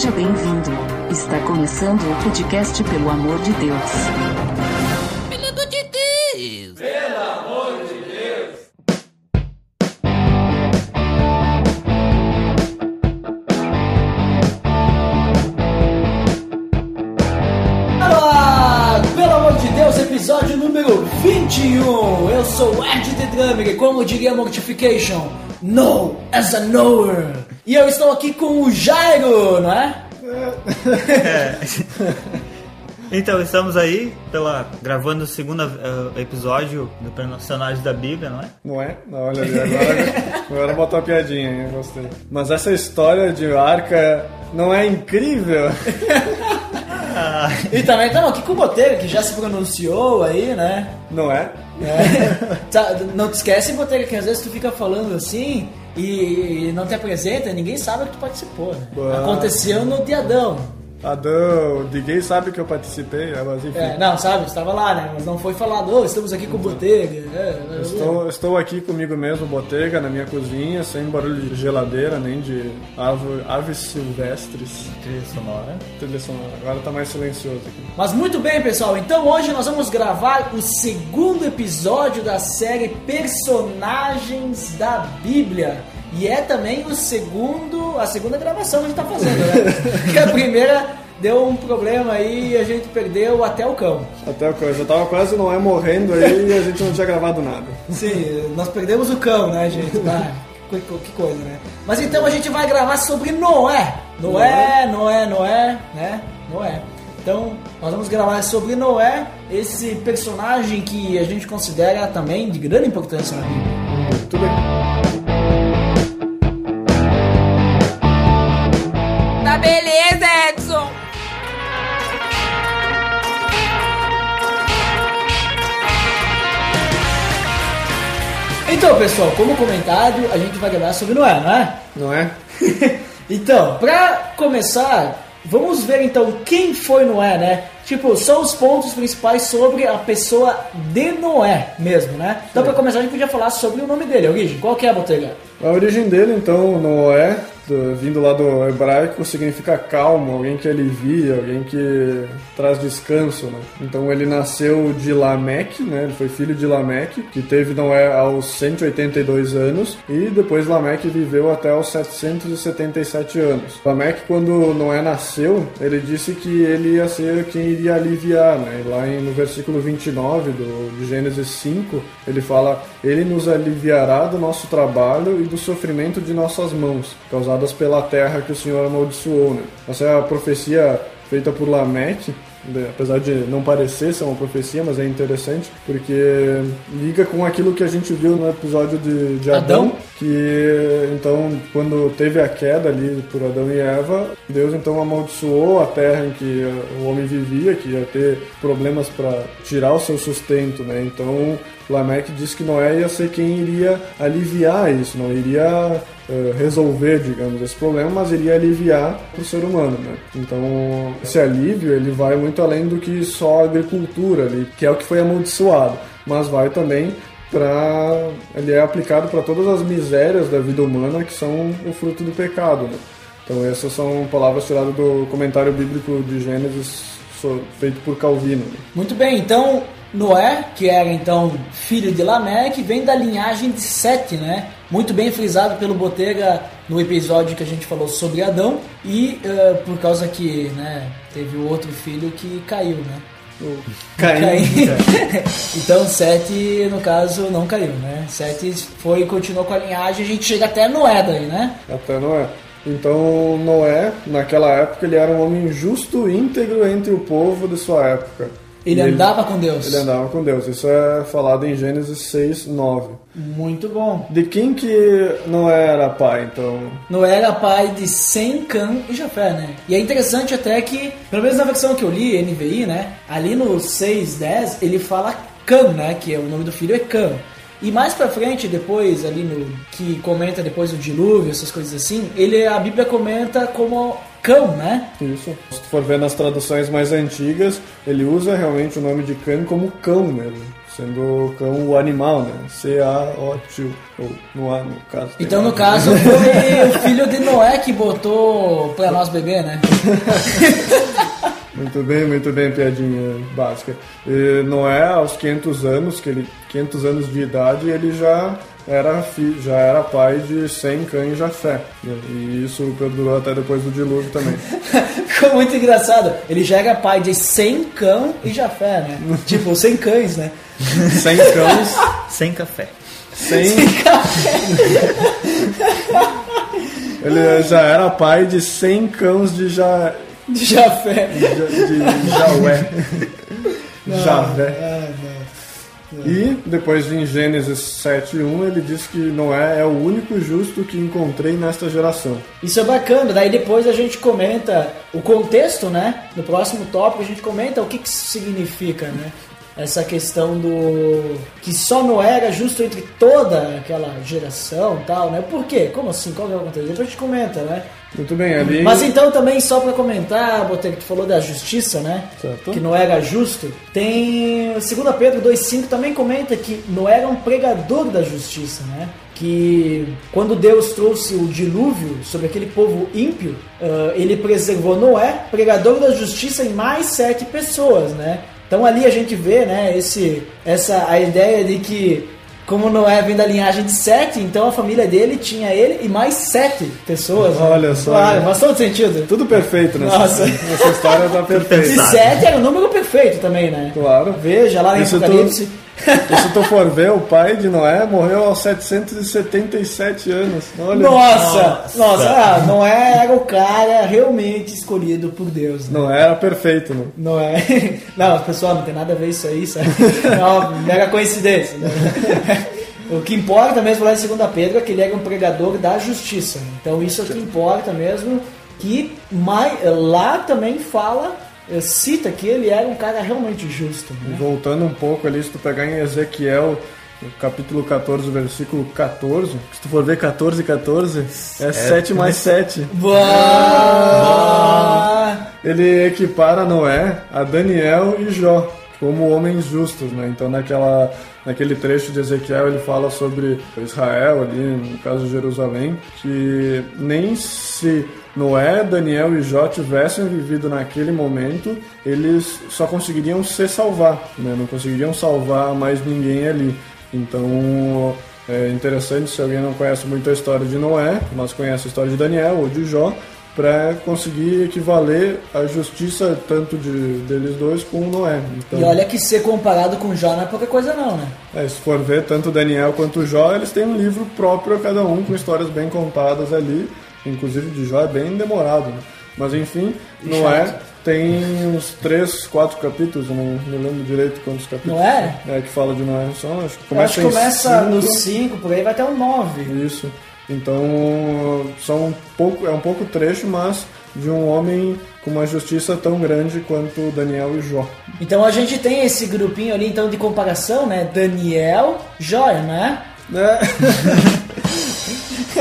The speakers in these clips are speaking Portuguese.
Seja bem-vindo. Está começando o podcast Pelo Amor de Deus. Pelo amor de Deus! Olá! Pelo amor de Deus, episódio número 21. Eu sou o Ed The Drummer e como diria Mortification, No as a knower. E eu estou aqui com o Jairo, não é? Então, estamos aí pela, gravando o segundo eh, episódio do Personagem da Bíblia, não é? Não é? Não, olha ali, agora, agora botou a piadinha, hein? Gostei. Mas essa história de arca não é incrível? E também estamos aqui com o Boteiro, que já se pronunciou aí, né? Não é? É. Tá, não te esquece, Boteiro, que às vezes tu fica falando assim e, e não te apresenta, ninguém sabe que tu participou. Né? Aconteceu no Diadão. Adão, ninguém sabe que eu participei, né? mas enfim. É, não, sabe, estava lá, né? Mas não foi falado, "Ô, estamos aqui com o Botega. É, é, Estou, estou aqui comigo mesmo, botega, na minha cozinha, sem barulho de geladeira, nem de árvore, aves silvestres. Trilha sonora. Trilha sonora. Agora tá mais silencioso aqui. Mas muito bem, pessoal. Então hoje nós vamos gravar o segundo episódio da série Personagens da Bíblia. E é também o segundo, a segunda gravação que a gente tá fazendo, né? Porque a primeira deu um problema aí e a gente perdeu até o cão. Até o eu já tava quase não é morrendo aí e a gente não tinha gravado nada. Sim, nós perdemos o cão, né, gente? Que, que coisa, né? Mas então a gente vai gravar sobre Noé. Noé, Noé, Noé, né? Noé. Então, nós vamos gravar sobre Noé, esse personagem que a gente considera também de grande importância na Bíblia. Então, pessoal, como comentado, a gente vai gravar sobre Noé, não é? Não é? então, pra começar, vamos ver então quem foi Noé, né? Tipo, são os pontos principais sobre a pessoa de Noé mesmo, né? Então, pra começar, a gente podia falar sobre o nome dele, a origem. Qual que é a botega? A origem dele, então, Noé, vindo lá do hebraico, significa calmo, alguém que alivia, alguém que traz descanso, né? Então ele nasceu de Lameque, né? Ele foi filho de Lameque, que teve Noé aos 182 anos, e depois Lameque viveu até os 777 anos. Lameque, quando Noé nasceu, ele disse que ele ia ser quem iria aliviar, né? Lá no versículo 29 do, de Gênesis 5, ele fala: Ele nos aliviará do nosso trabalho e do sofrimento de nossas mãos, causadas pela terra que o Senhor amaldiçoou. Né? Essa é a profecia feita por Lameque, né? apesar de não parecer ser uma profecia, mas é interessante, porque liga com aquilo que a gente viu no episódio de, de Adão, Adão? que então quando teve a queda ali por Adão e Eva, Deus então amaldiçoou a terra em que o homem vivia, que ia ter problemas para tirar o seu sustento, né? Então Lameque disse que Noé ia ser quem iria aliviar isso, não iria eh, resolver, digamos, esse problema, mas iria aliviar para o ser humano, né? Então esse alívio ele vai muito além do que só a agricultura ali, que é o que foi amaldiçoado, mas vai também para ele é aplicado para todas as misérias da vida humana que são o fruto do pecado, né? Então essas são palavras tiradas do comentário bíblico de Gênesis feito por Calvino. né? Muito bem, então Noé, que era então filho de Lameque, vem da linhagem de Sete, né? Muito bem frisado pelo Botega no episódio que a gente falou sobre Adão e eh, por causa que, né, teve o outro filho que caiu, né? O Caim. então Sete, no caso, não caiu, né? Sete foi continuou com a linhagem, a gente chega até Noé daí, né? Até Noé. Então Noé, naquela época, ele era um homem justo e íntegro entre o povo de sua época. Ele E andava com Deus. Ele andava com Deus. Isso é falado em Gênesis 6, 9. Muito bom. De quem que Noé era pai, então? Noé era pai de Sem, Cã e Jafé, né? E é interessante até que, pelo menos na versão que eu li, NVI, né? Ali no 6.10, ele fala Cã, né? Que é o nome do filho é Cã. E mais pra frente, depois, ali no. que comenta depois do dilúvio, essas coisas assim, ele, a Bíblia comenta como cão, né? Isso. Se tu for ver nas traduções mais antigas, ele usa realmente o nome de cão como cão mesmo. Sendo cão o animal, né? C-A-O-T, ou no A, no caso. Então, no caso, foi o filho de Noé que botou pra nós beber, né? Muito bem, muito bem, piadinha básica. E Noé, aos 500 anos, que ele, 500 anos de idade, ele já era, fi, já era pai de 100 cães Jafé. E isso perdurou até depois do dilúvio também. Ficou muito engraçado. Ele já era pai de 100 cão e Jafé, né? tipo, 100 cães, né? 100 cães, Sem café. 100... ele já era pai de 100 cães de, ja, De Jafé. de, de Jaué. Javé. Ah, não. E depois em Gênesis 7.1 ele diz que Noé é o único justo que encontrei nesta geração. Isso é bacana, daí depois a gente comenta o contexto, né? No próximo tópico a gente comenta o que, que isso significa, né? Essa questão do. que só Noé era justo entre toda aquela geração e tal, né? Por quê? Como assim? Qual que é o contexto? Depois a gente comenta, né? Muito bem, ali. Mas então também, só pra comentar, Botelho, que tu falou da justiça, né? Certo. Que Noé era justo. Tem. 2 Pedro 2,5 também comenta que Noé era um pregador da justiça, né? Que quando Deus trouxe o dilúvio sobre aquele povo ímpio, ele preservou Noé, pregador da justiça, em mais sete pessoas, né? Então ali a gente vê, né, esse, essa, a ideia de que como Noé vem da linhagem de Sete, então a família dele tinha ele e mais sete pessoas. né? Olha só, Claro, né? faz todo sentido. Tudo perfeito nessa, Nossa. nessa história tá E perfeita. pensado. sete era o número perfeito também, né? Claro. Veja lá em E Apocalipse. E se tu for ver, o pai de Noé morreu aos 777 anos. Olha. Nossa, nossa, ah, Noé era o cara realmente escolhido por Deus. Né? Não era perfeito, não. Não é. Não, pessoal, não tem nada a ver isso aí, sabe? É uma mega coincidência. né? O que importa mesmo lá em 2 Pedro é que ele era um pregador da justiça. né? Então isso é o que importa mesmo. Que mai- lá também fala, cita que ele era um cara realmente justo. E Né? voltando um pouco ali, se tu pegar em Ezequiel, capítulo 14, versículo 14, se tu for ver 14 e 14, é 7 mais 7. Boa! Ele equipara Noé a Daniel e Jó como homens justos, né? Então naquela naquele trecho de Ezequiel ele fala sobre Israel ali, no caso de Jerusalém, que nem se Noé, Daniel e Jó tivessem vivido naquele momento, eles só conseguiriam se salvar, né? Não conseguiriam salvar mais ninguém ali. Então é interessante se alguém não conhece muito a história de Noé, mas conhece a história de Daniel ou de Jó, para conseguir equivaler a justiça tanto de deles dois com Noé. Então, E olha que ser comparado com Jó não é pouca coisa não, né? é, se for ver, tanto Daniel quanto Jó, eles têm um livro próprio a cada um, com histórias bem contadas ali. Inclusive de Jó é bem demorado. Né? Mas enfim, Noé chato. tem uns 3, 4 capítulos, eu não me lembro direito quantos capítulos. Noé? É, que fala de Noé. Só, acho que Eu acho que começa cinco. no 5, por aí vai até o 9. Isso. Então, são um pouco, é um pouco trecho, mas de um homem com uma justiça tão grande quanto Daniel e Jó. Então a gente tem esse grupinho ali então de comparação, né? Daniel, Jóia, né? Né?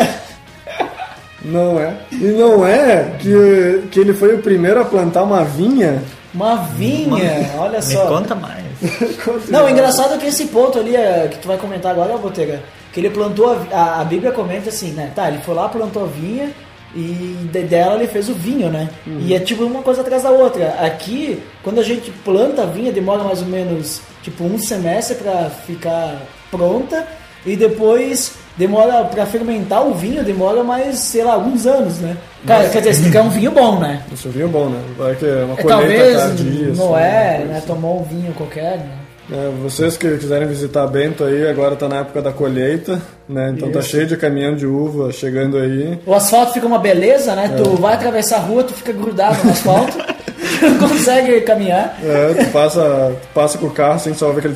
não é. E não é que, que ele foi o primeiro a plantar uma vinha. Uma vinha, olha Me só. conta mais. Não, o engraçado é que esse ponto ali é, que tu vai comentar agora, Botega, que ele plantou a, a, a Bíblia comenta assim, né? Tá, ele foi lá, plantou a vinha e de- dela ele fez o vinho, né? E é tipo uma coisa atrás da outra. Aqui, quando a gente planta a vinha, demora mais ou menos tipo um semestre pra ficar pronta e depois demora pra fermentar o vinho, demora mais, sei lá, alguns anos, né? Cara, quer dizer, você quer um vinho bom, né? Isso é vinho bom, né? Vai que é uma É, colheita talvez tardia, não assim, é, né? assim. Tomou um vinho qualquer, né? É, vocês que quiserem visitar Bento aí, agora tá na época da colheita, né? Então tá Isso. cheio de caminhão de uva chegando aí. O asfalto fica uma beleza, né? Tu vai atravessar a rua, tu fica grudado no asfalto, não consegue caminhar. É, tu passa, tu passa com o carro sem só ver aquele.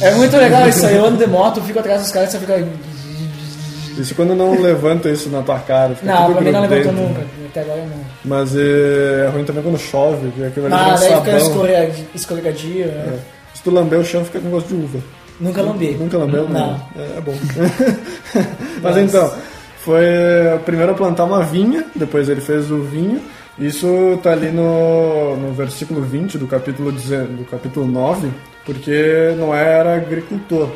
É muito legal isso aí. Eu ando de moto, fico atrás dos caras e você fica. Isso quando não levanta isso na tua cara. Fica Não, pra mim não levantou nunca. Até agora não. Mas é, é ruim também quando chove, que aquilo ali Ah, daí fica sabão. escorrega- escorregadio. É. Tu lamber o chão, fica com gosto de uva. Nunca lambi. Nunca lambeu? Não. É, é bom. Mas então, foi o primeiro a plantar uma vinha, depois ele fez o vinho. Isso tá ali no, no versículo 20 do capítulo, 10 do capítulo 9, porque Noé era agricultor.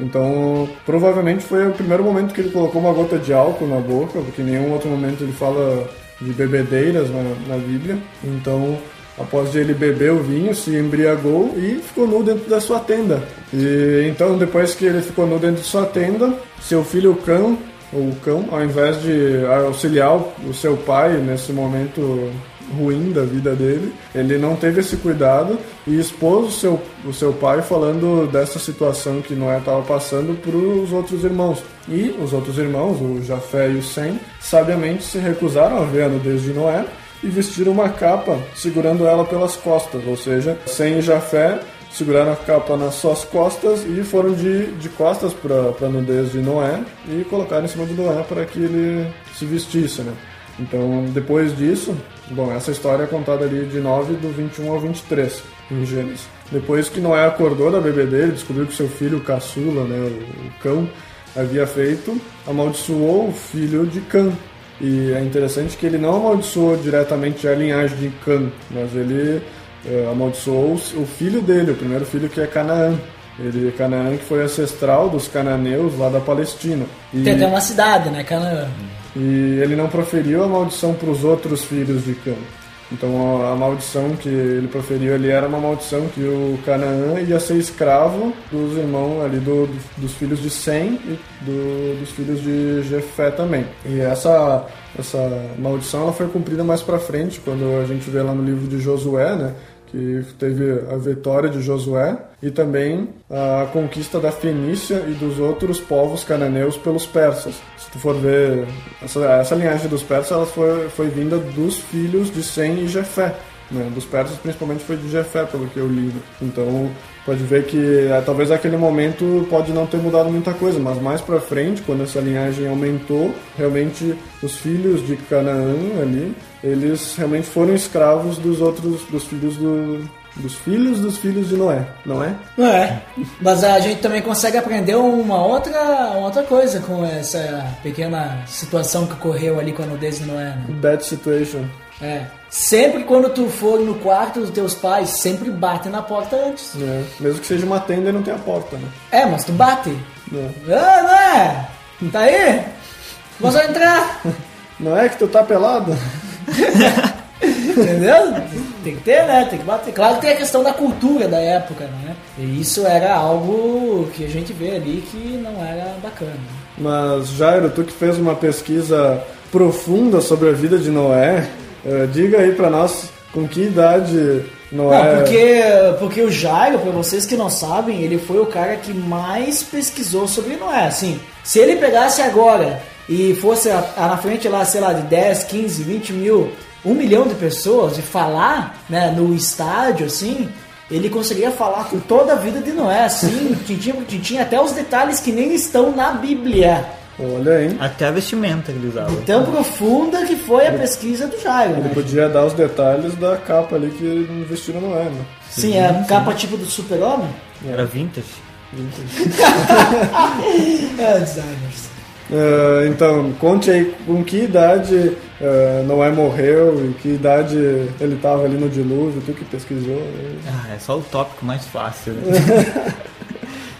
Então, provavelmente foi o primeiro momento que ele colocou uma gota de álcool na boca, porque em nenhum outro momento ele fala de bebedeiras na, na Bíblia. Então, após ele beber o vinho, se embriagou e ficou nu dentro da sua tenda. E então, depois que ele ficou nu dentro de sua tenda, seu filho Cão o cão, ao invés de auxiliar o seu pai nesse momento ruim da vida dele, ele não teve esse cuidado e expôs o seu, o seu pai falando dessa situação que Noé estava passando para os outros irmãos. E os outros irmãos, o Jafé e o Sem, sabiamente se recusaram a ver a nudez de Noé e vestiram uma capa segurando ela pelas costas, ou seja, Sem Jafé seguraram a capa nas suas costas e foram de, de costas para a nudez de Noé e colocaram em cima de Noé para que ele se vestisse, né? Então, depois disso, bom, essa história é contada ali de 9 do 21 ao 23 em Gênesis. Depois que Noé acordou da bebê dele, descobriu que seu filho caçula, né, o, o cão, havia feito, amaldiçoou o filho de Cã. E é interessante que ele não amaldiçoou diretamente a linhagem de Cã, mas ele é, amaldiçoou o filho dele, o primeiro filho que é Canaã. Ele, Canaã que foi ancestral dos cananeus lá da Palestina. E, Tem até uma cidade, né, Canaã. E ele não proferiu a maldição para os outros filhos de Cã. Então a, maldição que ele proferiu ali era uma maldição que o Canaã ia ser escravo dos irmãos ali do, dos filhos de Sem e do, dos filhos de Jefé também. E essa essa maldição ela foi cumprida mais para frente quando a gente vê lá no livro de Josué, né? Que teve a vitória de Josué e também a conquista da Fenícia e dos outros povos cananeus pelos persas. Se tu for ver, essa, essa linhagem dos persas ela foi, foi vinda dos filhos de Sem e Jefé. Né? Dos persas, principalmente, foi de Jefé, pelo que eu li. Então, pode ver que é, talvez aquele momento pode não ter mudado muita coisa, mas mais para frente, quando essa linhagem aumentou, realmente os filhos de Canaã ali eles realmente foram escravos dos outros, dos filhos do, dos filhos dos filhos de Noé, não é? Não é. Mas a gente também consegue aprender uma outra, uma outra coisa com essa pequena situação que ocorreu ali com a nudez de Noé. Né? Bad situation. É. Sempre quando tu for no quarto dos teus pais, sempre bate na porta antes. É. Mesmo que seja uma tenda e não tenha porta, né? É, mas tu bate. É. Ah, não é? Tá aí? Vamos entrar. Não é que tu tá pelado? Entendeu? Tem que ter, né? Tem que bater. Claro que tem a questão da cultura da época, né? E isso era algo que a gente vê ali que não era bacana. Mas, Jairo, tu que fez uma pesquisa profunda sobre a vida de Noé, uh, diga aí para nós com que idade Noé. Não, porque, porque o Jairo, para vocês que não sabem, ele foi o cara que mais pesquisou sobre Noé. Assim, se ele pegasse agora e fosse a, a, na frente lá, sei lá, de 10, 15, 20 mil, um milhão de pessoas e falar né, no estádio, assim, ele conseguiria falar com toda a vida de Noé, assim, tintim por tintim, até os detalhes que nem estão na Bíblia. Olha aí. Até a vestimenta que ele usava. De tão profunda que foi a pesquisa do Jairo. Ele né? podia dar os detalhes da capa ali que vestiram Noé, né? Sim, sim, é a capa tipo do super-homem. Era vintage. Vintage. é, designers. Uh, então, conte aí com que idade uh, Noé morreu e que idade ele estava ali no dilúvio, tu que pesquisou. Né? Ah, é só o tópico mais fácil. Né?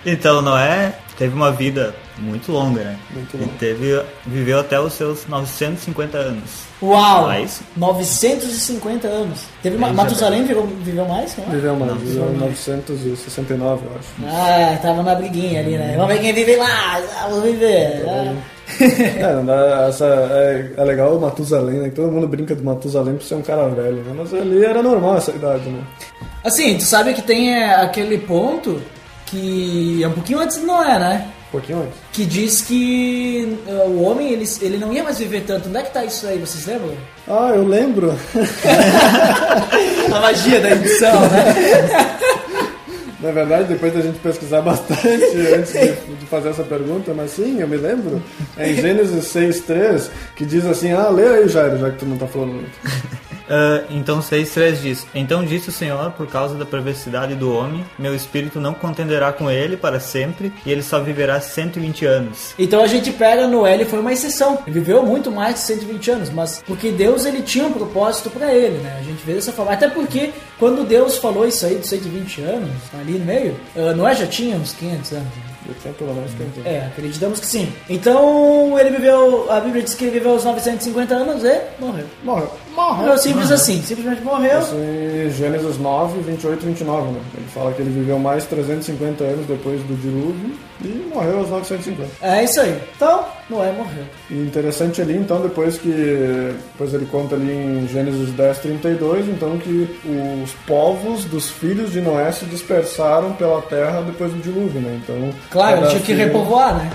então, Noé teve uma vida muito longa, né? Muito longa. E teve, viveu até os seus 950 anos. Uau! Mais? 950 anos. Teve uma, Matusalém viveu, viveu mais? Não é? Viveu mais, viveu 969, eu acho. Ah, tava na briguinha ali, né? Vamos ver quem vive mais, ah, vamos viver. É, é, essa, é, é, legal o Matusalém, né? Todo mundo brinca do Matusalém por ser um cara velho, né? Mas ali era normal essa idade, né? Assim, tu sabe que tem é, aquele ponto que é um pouquinho antes não é, né? pouquinho antes. Que diz que uh, o homem ele, ele não ia mais viver tanto. Onde é que tá isso aí? Vocês lembram? Ah, eu lembro. A magia da edição, né? Na verdade, depois da gente pesquisar bastante antes de, de, fazer essa pergunta, mas sim, eu me lembro. É em Gênesis 6.3 que diz assim, ah, lê aí, Jairo, já que tu não tá falando muito. Ah, então 6.3 diz, Então disse o Senhor, por causa da perversidade do homem, meu espírito não contenderá com ele para sempre, e ele só viverá 120 anos. Então a gente pega Noé, ele foi uma exceção. Ele viveu muito mais de 120 anos, mas porque Deus ele tinha um propósito para ele, né? A gente vê dessa forma. Até porque quando Deus falou isso aí de 120 anos, ali no meio, ah, Noé já tinha uns 500 anos. né? Eu tinha pelo menos que É, acreditamos que sim. Então ele viveu, a Bíblia diz que ele viveu os 950 anos e morreu. Morreu. Morreu simples assim, simplesmente morreu. Isso em Gênesis 9, 28 e 29, né? Ele fala que ele viveu mais 350 anos depois do dilúvio e morreu aos 950. É isso aí. Então, Noé morreu. E interessante ali, então, depois que. Depois ele conta ali em Gênesis 10, 32, então que os povos dos filhos de Noé se dispersaram pela terra depois do dilúvio, né? Então. Claro, tinha que repovoar, né?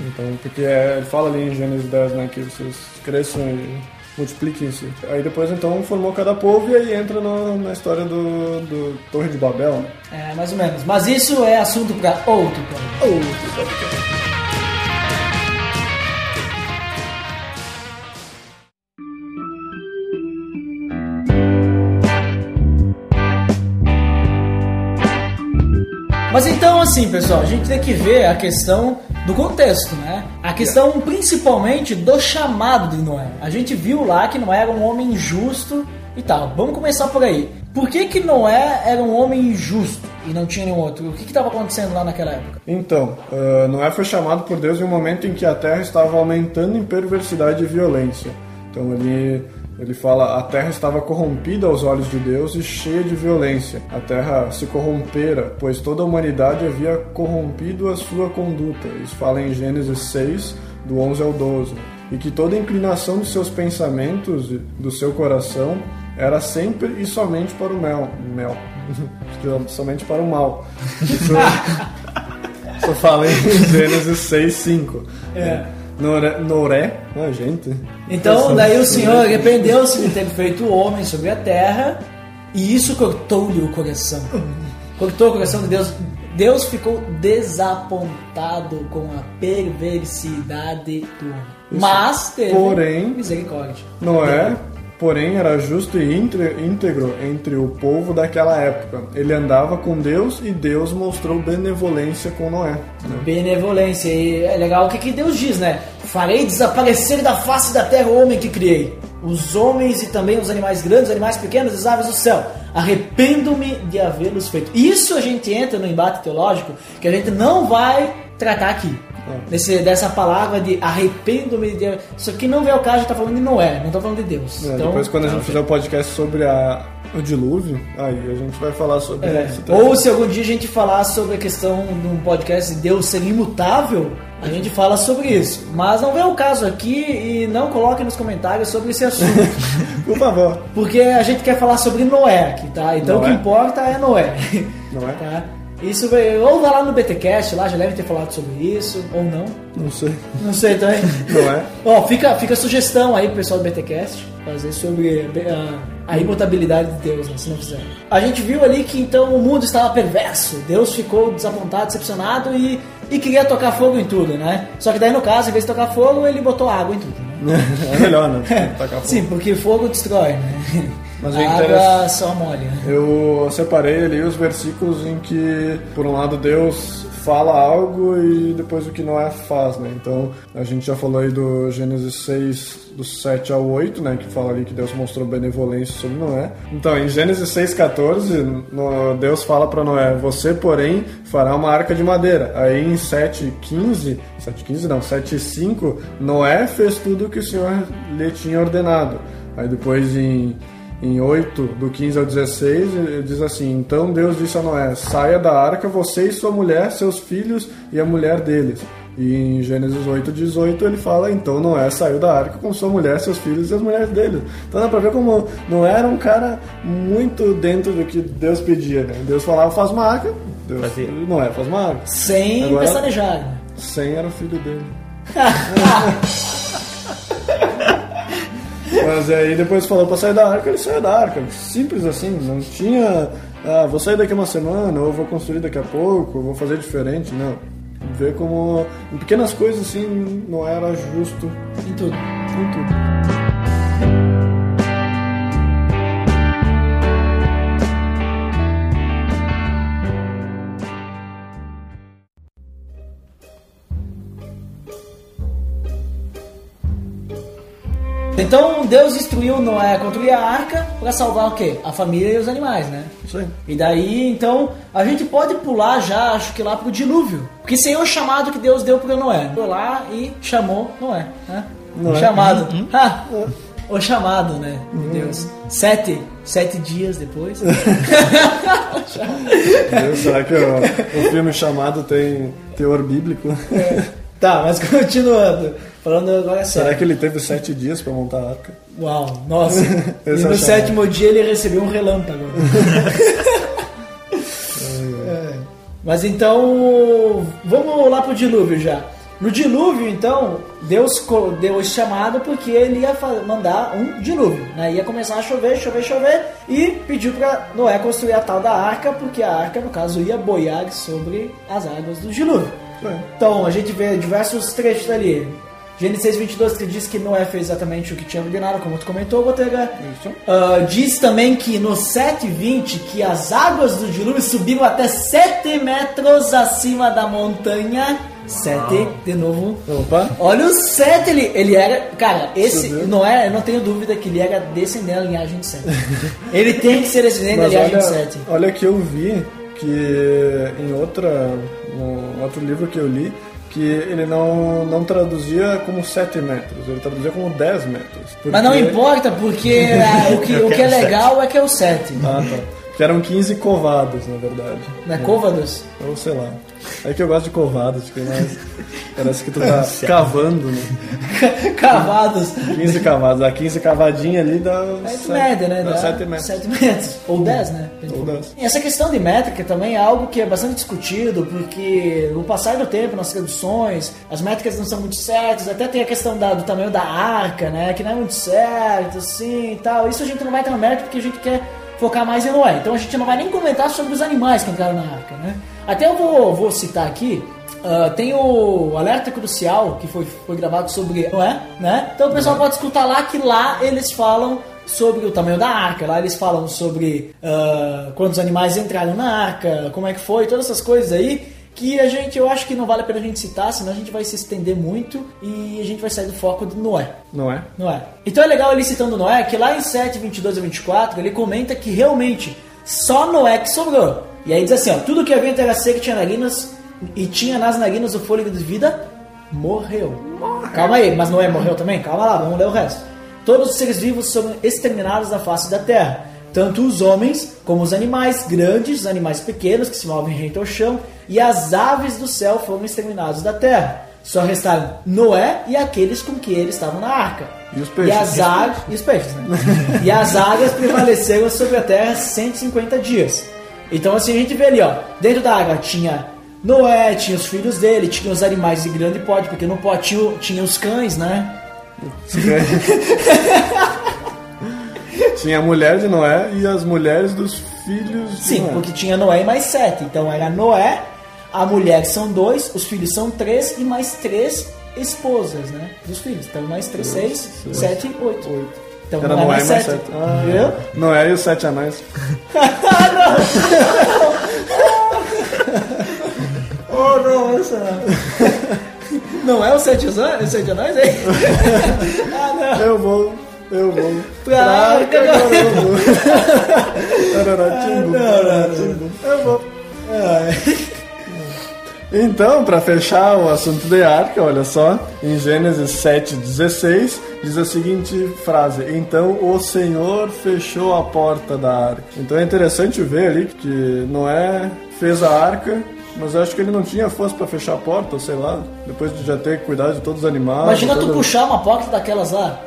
Então, porque é, ele fala ali em Gênesis 10, né, que vocês cresçam e multipliquem-se. Aí depois, então, formou cada povo e aí entra no- na história do, do Torre de Babel, né? É, mais ou menos. Mas isso é assunto para outro programa. Mas então, assim, pessoal, a gente tem que ver a questão do contexto, né? A questão principalmente do chamado de Noé. A gente viu lá que Noé era um homem justo e tal. Vamos começar por aí. Por que, que Noé era um homem justo e não tinha nenhum outro? O que estava acontecendo lá naquela época? Então, ah, Noé foi chamado por Deus em um momento em que a terra estava aumentando em perversidade e violência. Então ele, ele fala, a terra estava corrompida aos olhos de Deus e cheia de violência. A terra se corrompera, pois toda a humanidade havia corrompido a sua conduta. Isso fala em Gênesis 6, do 11 ao 12. E que toda inclinação dos seus pensamentos, e do seu coração, era sempre e somente para o mel. Mel. somente para o mal. Isso, só fala em Gênesis 6, 5. É. Noré, Noré, ah, gente. Então, daí o Senhor arrependeu-se de ter feito o homem sobre a terra e isso cortou-lhe o coração. Cortou o coração de Deus. Deus ficou desapontado com a perversidade do homem. Mas teve Porém- misericórdia. Noé, porém, era justo e íntegro entre o povo daquela época. Ele andava com Deus e Deus mostrou benevolência com Noé. né? Benevolência. E é legal o que, que Deus diz, né? Farei desaparecer da face da terra o homem que criei. Os homens e também os animais grandes, os animais pequenos, as aves do céu. Arrependo-me de havê-los feito. Isso a gente entra no embate teológico que a gente não vai tratar aqui. Nesse, dessa palavra de arrependo-me de. Isso aqui não vem ao caso, a gente tá falando de Noé, não tá falando de Deus. É, Então, depois, quando a gente fizer o podcast sobre a, o dilúvio, aí a gente vai falar sobre É, isso. Ou se algum dia a gente falar sobre a questão de um podcast de Deus ser imutável, a gente fala sobre isso. Mas não vem o caso aqui e não coloque nos comentários sobre esse assunto. Por favor. porque a gente quer falar sobre Noé aqui, tá? Então o Noé. que importa é Noé. Não é? Tá? Isso vai- ou vai lá no BTcast, lá já devem ter falado sobre isso, ou não. Não sei. Não sei também. Não é? Ó, fica, fica a sugestão aí pro pessoal do BTcast fazer sobre a, a imutabilidade de Deus, né, se não fizer. A gente viu ali que então o mundo estava perverso. Deus ficou desapontado, decepcionado e, e queria tocar fogo em tudo, né? Só que daí no caso, em vez de tocar fogo, ele botou água em tudo, né? É melhor, né? Tacar fogo. Sim, porque fogo destrói, né? Mas a água interessa- só molha. Eu separei ali os versículos em que, por um lado, Deus fala algo e depois o que Noé faz, né? Então, a gente já falou aí do Gênesis 6, do 7 ao 8, né? Que fala ali que Deus mostrou benevolência sobre Noé. Então, em Gênesis 6,14, no, Deus fala para Noé, você, porém, fará uma arca de madeira. Aí em 7,15, 7,15 não, 7,5, Noé fez tudo o que o Senhor lhe tinha ordenado. Aí depois em em 8, do 15 ao 16, ele diz assim: Então Deus disse a Noé: Saia da arca, você e sua mulher, seus filhos e a mulher deles. E em Gênesis 8, 18, ele fala: Então Noé saiu da arca com sua mulher, seus filhos e as mulheres deles. Então dá pra ver como Noé era um cara muito dentro do que Deus pedia, né? Deus falava: Faz uma arca. Deus, Fazia. Noé faz uma arca. Sem Agora- pestanejar. Sem era o filho dele. Mas aí depois falou pra sair da arca, ele saiu da arca. Simples assim, não tinha. Ah, vou sair daqui uma semana, ou vou construir daqui a pouco, ou vou fazer diferente, não. Vê como em pequenas coisas assim não era justo Em tudo. em tudo. Então Deus instruiu Noé a construir a arca para salvar o quê? A família e os animais, né? Isso aí. E daí, então, a gente pode pular já, acho que lá pro dilúvio. Porque é o chamado que Deus deu para Noé. Foi lá e chamou Noé, né? O Noé. chamado. Ah, o chamado, né? de Deus. Sete, sete dias depois. Deus, Será que o, o filme chamado tem teor bíblico? Tá, mas continuando. Falando agora Será sério. que ele teve sete dias pra montar a arca? Uau, nossa. e é no chamado. sétimo dia ele recebeu um relâmpago. É. Mas então, vamos lá pro dilúvio já. No dilúvio, então, Deus deu esse chamado porque ele ia mandar um dilúvio. Né? Ia começar a chover, chover, chover e pediu para Noé construir a tal da arca, porque a arca, no caso, ia boiar sobre as águas do dilúvio. É. Então, a gente vê diversos trechos ali. Gênesis 22 que diz que Noé fez exatamente o que tinha ordenado, como tu comentou, Botega. Ah, diz também que no 720 que as águas do dilúvio subiram até 7 metros acima da montanha. 7, de novo. Opa! Olha o 7, ele, ele era. Cara, esse Subiu. não é, eu não tenho dúvida que ele era descendente da linhagem de 7. ele tem que ser descendente da linhagem olha, de 7. olha que eu vi que em outra, no outro livro que eu li, que ele não, não traduzia como 7 metros, ele traduzia como 10 metros. Mas não Porque- importa, porque ah, o, que, o que é legal é que é o 7. Ah, tá. Que eram 15 covados, na verdade. Né? Côvados. Ou sei lá. É que eu gosto de covados, porque mais parece que tu tá cavando, né? Cavados. 15 cavados. A 15 cavadinha ali dá. É sete- média, né? Dá Dá 7 metros. sete metros. Ou 10, né? Ou 10. E essa questão de métrica também é algo que é bastante discutido, porque no passar do tempo, nas traduções, as métricas não são muito certas, até tem a questão da- do tamanho da arca, né? Que não é muito certo, assim e tal. Isso a gente não vai entrar no mérito porque a gente quer focar mais em Noé. Então a gente não vai nem comentar sobre os animais que entraram na arca, né? Até eu vou, vou citar aqui. ah, tem o Alerta Crucial, que foi, foi gravado sobre Noé, né? Então o pessoal pode escutar lá que lá eles falam sobre o tamanho da arca. Lá eles falam sobre ah, quantos animais entraram na arca, como é que foi, todas essas coisas aí. Que a gente, eu acho que não vale a pena a gente citar, senão a gente vai se estender muito e a gente vai sair do foco de Noé. Não é? Noé. Então é legal ele citando Noé, que lá em 7, 22 a 24, ele comenta que realmente só Noé que sobrou. E aí diz assim, ó, tudo que havia entre a seca e tinha narinas, e tinha nas narinas o fôlego de vida, morreu. Calma aí, mas Noé morreu também? Calma lá, vamos ler o resto. Todos os seres vivos são exterminados da face da terra. Tanto os homens como os animais grandes, os animais pequenos que se movem rente ao chão, e as aves do céu foram exterminados da terra. Só restaram Noé e aqueles com que eles estavam na arca. E os peixes. E as águas. E os peixes, né? e as águas prevaleceram sobre a terra 150 dias. Então assim a gente vê ali, ó, dentro da água tinha Noé, tinha os filhos dele, tinha os animais de grande porte, porque no potinho tinha os cães, né? Tinha a mulher de Noé e as mulheres dos filhos de Sim, Noé. porque tinha Noé e mais sete. Então era Noé, a mulher são dois, os filhos são três e mais três esposas, né? Dos filhos. Então mais três, seis, sete, oito. Oito. Então Era não é Noé mais sete. sete. Ah, Viu? Noé e os sete anões. Oh, nossa! Não é o sete anões? O sete anões, hein? ah, não. Eu vou, eu vou. Pra. Tarará, timbu, não, não, timbu. Eu vou. Então, para fechar o assunto de arca, olha só, em Gênesis 7,16 diz a seguinte frase: Então o Senhor fechou a porta da arca. Então é interessante ver ali que Noé fez a arca, mas eu acho que ele não tinha força para fechar a porta, sei lá, depois de já ter cuidado de todos os animais. Imagina tu puxar uma porta daquelas lá.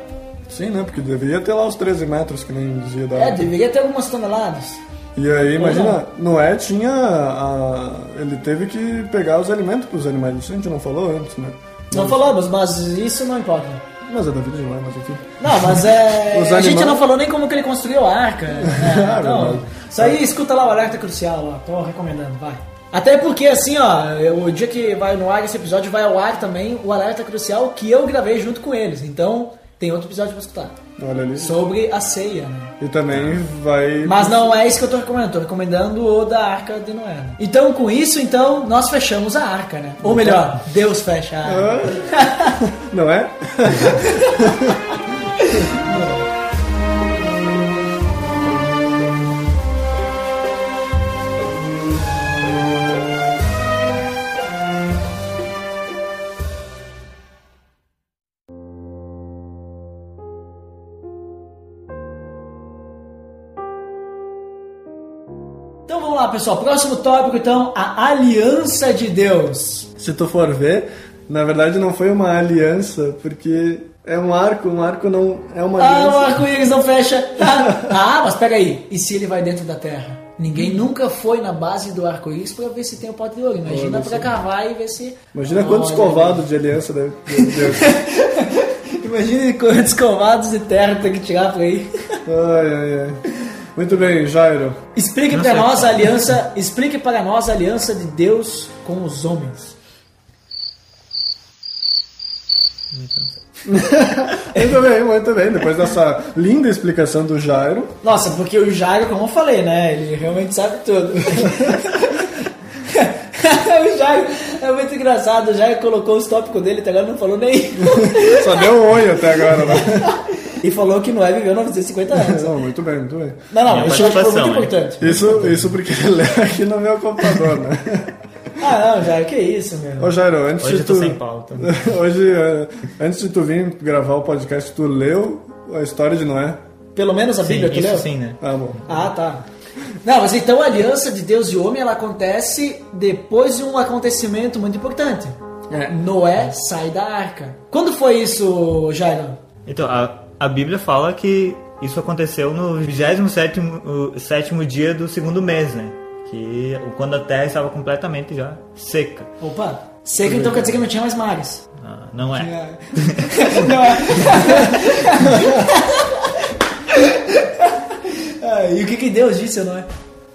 Sim, né? Porque deveria ter lá os 13 metros, que nem dizia da É, deveria ter algumas toneladas. E aí, imagina, Noé tinha. a- ele teve que pegar os alimentos para os animais. Isso a gente não falou antes, né? Não falamos, mas isso não importa. Mas é da vida de Noé, mas enfim. Não, mas é. Os a gente não falou nem como que ele construiu a arca. né? Ah, Então, isso aí escuta lá o alerta crucial lá. Tô recomendando, vai. Até porque assim, ó, o dia que vai no ar esse episódio vai ao ar também o alerta crucial que eu gravei junto com eles. Então, tem outro episódio pra escutar. Olha ali. Sobre a ceia, né? E também vai. Mas não é isso que eu tô recomendando, tô recomendando o da Arca de Noé. né? Então, com isso, então, nós fechamos a arca, né? Ou melhor, Deus fecha a arca. Não é? pessoal. Próximo tópico, então, a aliança de Deus. Se tu for ver, na verdade não foi uma aliança, porque é um arco, um arco não é uma Ah, o aliança. arco-íris não fecha. Ah, ah, mas pega aí. E se ele vai dentro da terra? Ninguém nunca foi na base do arco-íris pra ver se tem o pote de ouro. Imagina só. cavar e ver se. Imagina quantos Olha. covados de aliança deve. Imagina quantos covados de terra tem que tirar por aí. ai, ai, ai. Muito bem, Jairo. Explique para nós a aliança. Explique para nós a aliança de Deus com os homens. Muito bem, muito bem. Depois dessa linda explicação do Jairo, Nossa, porque o Jairo, como eu falei, né? Ele realmente sabe tudo. o Jairo é muito engraçado. O Jairo colocou os tópicos dele, até agora não falou nem. só deu um oi até agora, né? e falou que Noé viveu 950 anos. Não, muito bem, muito bem. Não, não, isso foi muito participação, importante. Isso, isso porque ele lê aqui no meu computador, né? Ah, não, Jairo, que isso, meu. Ô Jairo, antes Hoje de eu tô tu... sem pauta. Hoje, eh, antes de tu vir gravar o podcast, tu leu a história de Noé? Pelo menos a Sim, Bíblia, tu isso leu? sim, né? Ah, bom. Ah, tá. Não, mas então a aliança de Deus e homem ela acontece depois de um acontecimento muito importante. É. Noé sai da arca. Quando foi isso, Jairo? Então, a, a Bíblia fala que isso aconteceu no 27 o sétimo dia do segundo mês, né? Que quando a terra estava completamente já seca. Opa, seca então quer dizer que não tinha mais mares. Ah, não é. Não é. Ah, e o que, que Deus disse, não é?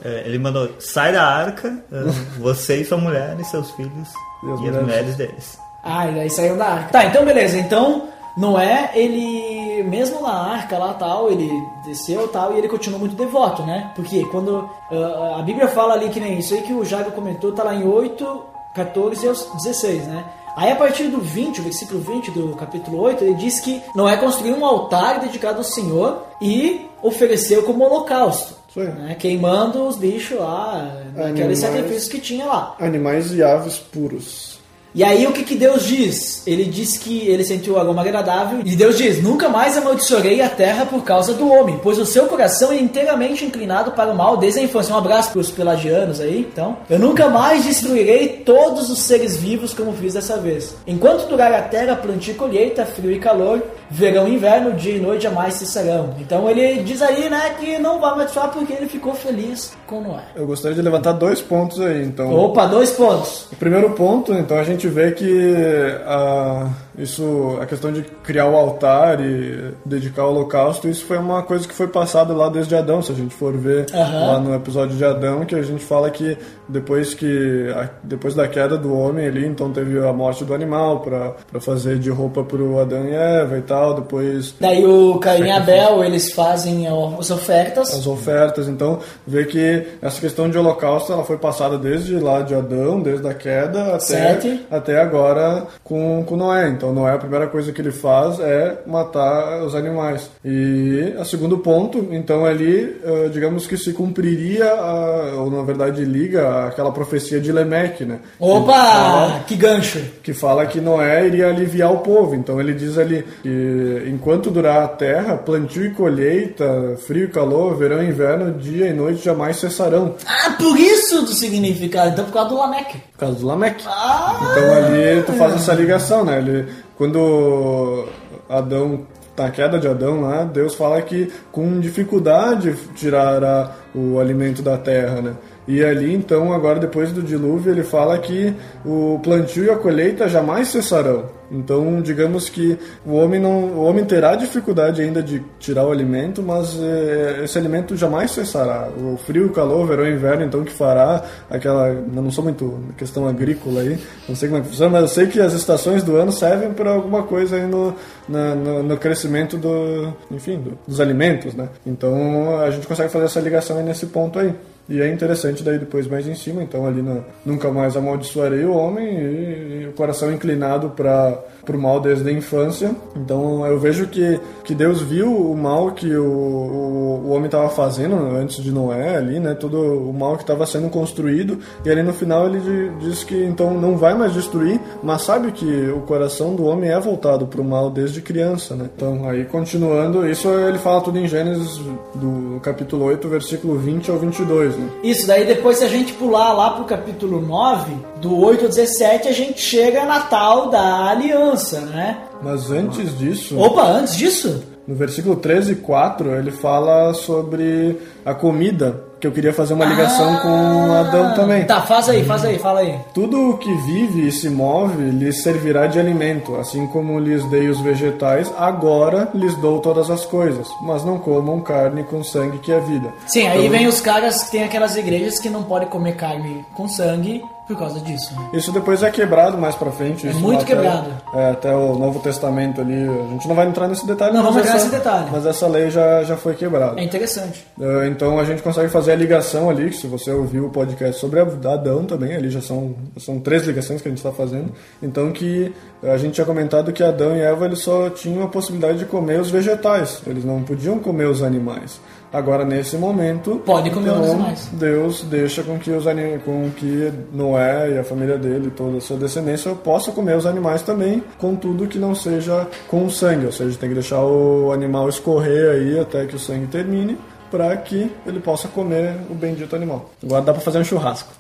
É, Ele mandou, sai da arca, eh, você e sua mulher e seus filhos E as e, mulheres deles. Ah, e aí saiu da arca. Tá, então beleza. Então, Noé, ele, mesmo na arca lá tal, ele desceu tal, e ele continuou muito devoto, né? Porque quando ah, a Bíblia fala ali que nem isso aí que o Jago comentou, tá lá em 8, 14 e aos 16, né? Aí a partir do 20, o versículo 20 do capítulo 8, ele diz que Noé construiu um altar dedicado ao Senhor e ofereceu como holocausto. Né? Queimando os bichos lá, aqueles sacrifícios que tinha lá. Animais e aves puros. E aí o que, que Deus diz? Ele diz que ele sentiu aroma agradável e Deus diz: Nunca mais amaldiçoarei a terra por causa do homem, pois o seu coração é inteiramente inclinado para o mal desde a infância. Um abraço para os pelagianos aí, então. Eu nunca mais destruirei todos os seres vivos como fiz dessa vez. Enquanto durar a terra, plantio e colheita, frio e calor, verão e inverno, dia e noite jamais cessarão. Então ele diz aí, né, que não vai amaldiçoar porque ele ficou feliz com Noé. Eu gostaria de levantar dois pontos aí, então. Opa, dois pontos. O primeiro ponto, então a gente vê que a, isso, a questão de criar o altar e dedicar o holocausto, isso foi uma coisa que foi passada lá desde Adão, se a gente for ver Aham. lá no episódio de Adão, que a gente fala que depois que depois da queda do homem ali, então teve a morte do animal para fazer de roupa pro Adão e Eva e tal, depois Daí o Caim e Abel, eles fazem as ofertas. as ofertas. Então, vê que essa questão de holocausto ela foi passada desde lá de Adão, desde a queda até, Sete. até agora com, com Noé. Então, Noé, a primeira coisa que ele faz é matar os animais. E a segundo ponto, então, ali, eh, digamos que se cumpriria, a- ou na verdade liga aquela profecia de Lemeque, né? Que fala- Opa, que gancho. que fala que Noé iria aliviar o povo. Então ele diz ali que enquanto durar a terra, plantio e colheita, frio e calor, verão e inverno, dia e noite jamais cessarão. Ah, por isso do significado. Então por causa do Lameque. Por causa do Lameque. Ah, Então ali tu faz essa ligação, né? Ele, quando Adão, na queda de Adão lá, Deus fala que com dificuldade tirará o alimento da terra, né? E ali, então, agora depois do dilúvio, ele fala que o plantio e a colheita jamais cessarão. Então, digamos que o homem não, o homem terá dificuldade ainda de tirar o alimento, mas eh, esse alimento jamais cessará. O frio, o calor, o verão e inverno, então que fará aquela, não sou muito questão agrícola aí, não sei como é que funciona, mas eu sei que as estações do ano servem para alguma coisa aí no, na- no, no crescimento do, enfim, do- dos alimentos, né? Então, a gente consegue fazer essa ligação aí nesse ponto aí. E é interessante daí depois mais em cima, então ali na Nunca Mais Amaldiçoarei o Homem e, e o coração inclinado para o mal desde a infância. Então eu vejo que, que Deus viu o mal que o, o, o homem estava fazendo antes de Noé ali, né? Todo o mal que estava sendo construído. E ali no final ele diz que então não vai mais destruir, mas sabe que o coração do homem é voltado para o mal desde criança, né? Então aí continuando, isso ele fala tudo em Gênesis do capítulo 8, versículo 20 ao 22, né? Isso, daí depois se a gente pular lá pro capítulo 9, do 8 ao 17, a gente chega na tal da aliança, né? Mas antes disso. Opa, antes disso? No versículo 13 e 4, ele fala sobre a comida, que eu queria fazer uma ligação Ah, com Adão também. Tá, faz aí, faz aí, fala aí. Tudo o que vive e se move lhes servirá de alimento, assim como lhes dei os vegetais, agora lhes dou todas as coisas. Mas não comam carne com sangue que é vida. Sim, aí Então, vem os caras que tem aquelas igrejas que não podem comer carne com sangue por causa disso. né? Isso depois é quebrado mais pra frente. isso muito até- quebrado. É, até o Novo Testamento ali. A gente não vai entrar nesse detalhe. Não vamos entrar nesse detalhe. Mas essa lei já, já foi quebrada. É interessante. Uh, Então a gente consegue fazer a ligação ali, que se você ouviu o podcast sobre Adão também, ali já são, são três ligações que a gente está fazendo. Então que a gente tinha comentado que Adão e Eva eles só tinham a possibilidade de comer os vegetais, eles não podiam comer os animais. Agora nesse momento Pode comer então, os animais. Deus deixa com que os anim... com que Noé e a família dele, toda a sua descendência, possa comer os animais também, contudo que não seja com sangue, ou seja, tem que deixar o animal escorrer aí até que o sangue termine, para que ele possa comer o bendito animal. Agora dá para fazer um churrasco.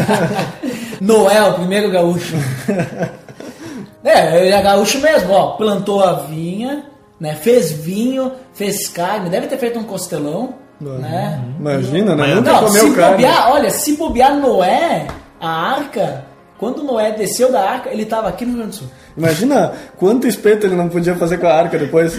Noé, o primeiro gaúcho. é, ele é gaúcho mesmo, ó. Plantou a vinha, né? Fez vinho, fez carne, deve ter feito um costelão, né? Imagina, né? Nunca Não, se carne. bobear, olha, se bobear Noé, a arca, quando Noé desceu da arca, ele tava aqui no Rio Grande do Sul. Imagina quanto espeto ele não podia fazer com a arca depois.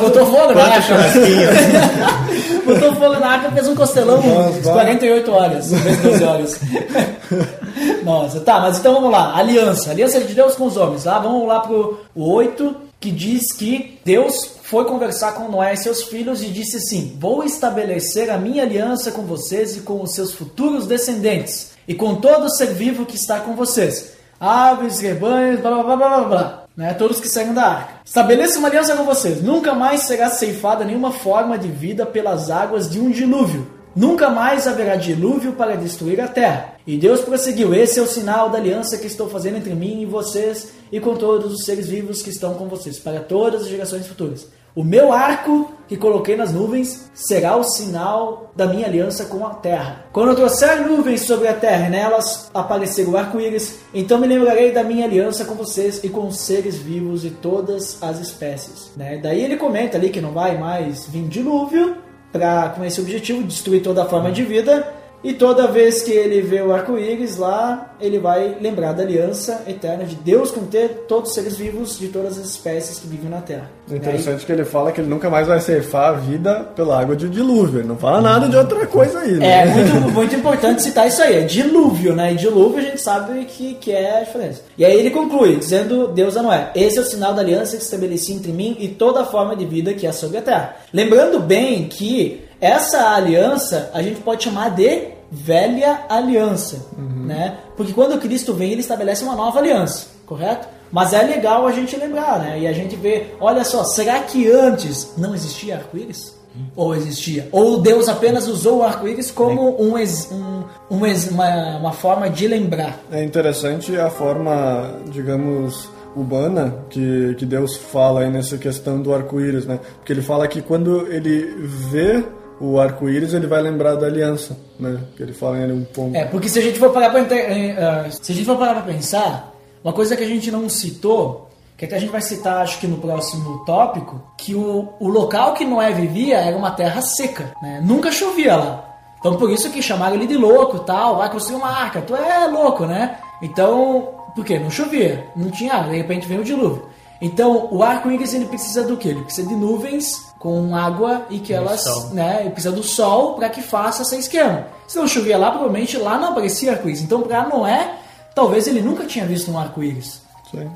Botou fogo na arca. botou fogo na arca, fez um costelão de vai. 48 horas, em vez de 12 horas. Nossa, tá, mas então vamos lá. Aliança, aliança de Deus com os homens. Tá? Vamos lá pro 8, que diz que Deus foi conversar com Noé e seus filhos e disse assim: Vou estabelecer a minha aliança com vocês e com os seus futuros descendentes, e com todo ser vivo que está com vocês. Aves, rebanhos, blá blá blá blá blá. Né, todos que saíram da arca. Estabeleça uma aliança com vocês. Nunca mais será ceifada nenhuma forma de vida pelas águas de um dilúvio. Nunca mais haverá dilúvio para destruir a terra. E Deus prosseguiu: Esse é o sinal da aliança que estou fazendo entre mim e vocês e com todos os seres vivos que estão com vocês, para todas as gerações futuras. O meu arco que coloquei nas nuvens será o sinal da minha aliança com a terra. Quando eu trouxer nuvens sobre a terra e nelas aparecer o arco-íris, então me lembrarei da minha aliança com vocês e com os seres vivos de todas as espécies. Né? Daí ele comenta ali que não vai mais vir dilúvio, pra, com esse objetivo, destruir toda a forma de vida. E toda vez que ele vê o arco-íris lá, ele vai lembrar da aliança eterna de Deus com ter todos os seres vivos de todas as espécies que vivem na Terra. É interessante que ele fala que ele nunca mais vai ceifar a vida pela água de dilúvio. Ele não fala nada de outra coisa aí, né? É muito, muito importante citar isso aí, é dilúvio, né? E dilúvio a gente sabe que, que é a diferença. E aí ele conclui, dizendo Deus a Noé: Esse é o sinal da aliança que estabeleci entre mim e toda a forma de vida que há sobre a terra. Lembrando bem que essa aliança a gente pode chamar de velha aliança, né? Porque quando Cristo vem, ele estabelece uma nova aliança, correto? Mas é legal a gente lembrar, né? E a gente vê, olha só, será que antes não existia arco-íris? Ou existia? Ou Deus apenas usou o arco-íris como um, ex- um- um ex- uma, uma forma de lembrar? É interessante a forma, digamos, humana que, que Deus fala aí nessa questão do arco-íris, né? Porque ele fala que quando ele vê o arco-íris, ele vai lembrar da aliança, né? Que ele fala em um ponto. É, porque se a gente for parar ente- eh, eh, se a gente for parar pensar, uma coisa que a gente não citou, que até a gente vai citar, acho que no próximo tópico, que o, o local que Noé vivia era uma terra seca, né? Nunca chovia lá. Então por isso que chamaram ele de louco tal, vai construir uma arca, tu é louco, né? Então, por quê? Não chovia, não tinha água, de repente veio o dilúvio. Então, o arco-íris ele precisa do quê? Ele precisa de nuvens com água e que elas, sol. né, ele precisa do sol para que faça esse esquema. Se não chovia lá, provavelmente lá não aparecia arco-íris. Então, para Noé, talvez ele nunca tinha visto um arco-íris.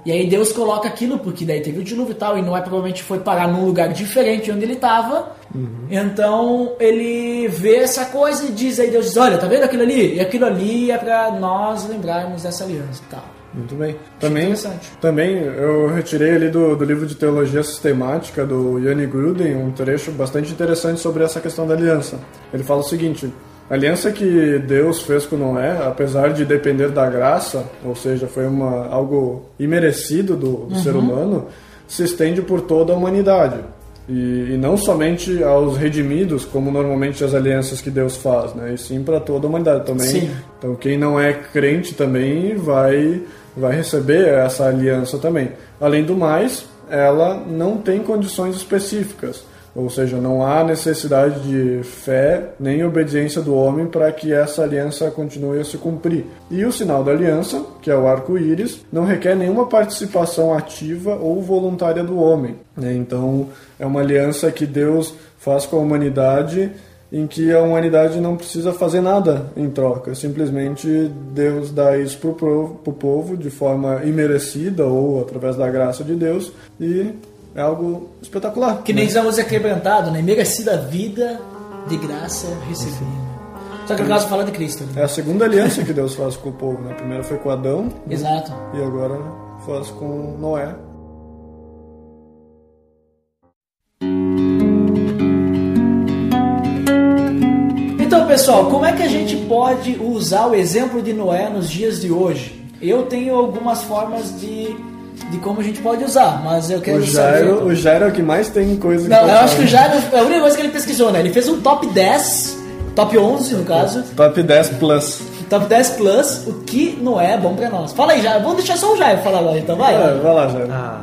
E aí Deus coloca aquilo, porque daí teve o dilúvio e tal, e Noé provavelmente foi parar num lugar diferente onde ele estava, Então ele vê essa coisa e diz aí, Deus diz, olha, tá vendo aquilo ali? E aquilo ali é pra nós lembrarmos dessa aliança e tal. Muito bem. Também, interessante. também eu retirei ali do, do livro de Teologia Sistemática do Yanni Gruden um trecho bastante interessante sobre essa questão da aliança. Ele fala o seguinte: a aliança que Deus fez com Noé, apesar de depender da graça, ou seja, foi uma, algo imerecido do, do ser humano, se estende por toda a humanidade. E, e não somente aos redimidos, como normalmente as alianças que Deus faz, né? E sim para toda a humanidade também. Sim. Então quem não é crente também vai vai receber essa aliança também. Além do mais, ela não tem condições específicas. Ou seja, não há necessidade de fé nem obediência do homem para que essa aliança continue a se cumprir. E o sinal da aliança, que é o arco-íris, não requer nenhuma participação ativa ou voluntária do homem. né? Então, é uma aliança que Deus faz com a humanidade em que a humanidade não precisa fazer nada em troca. Simplesmente Deus dá isso para o povo de forma imerecida ou através da graça de Deus e é algo espetacular. Que nem né? estamos quebrantado, né? Merecida vida de graça recebida. Só que no caso fala de Cristo. né? É a segunda aliança que Deus faz com o povo. Né? A primeira foi com Adão Exato. e agora faz com Noé. Então, pessoal, como é que a gente pode usar o exemplo de Noé nos dias de hoje? Eu tenho algumas formas de, de como a gente pode usar, mas eu quero O saber. Jairo, o Jairo é o que mais tem coisa que Não, eu acho que o. Jairo é a única coisa que ele pesquisou, né? Ele fez um top 10, top 11 no caso, Top 10 Plus. top 10 plus, o que não é bom pra nós. Fala aí, Jairo. Vamos deixar só o Jairo falar agora, então vai. É, vai lá, Jairo. Ah,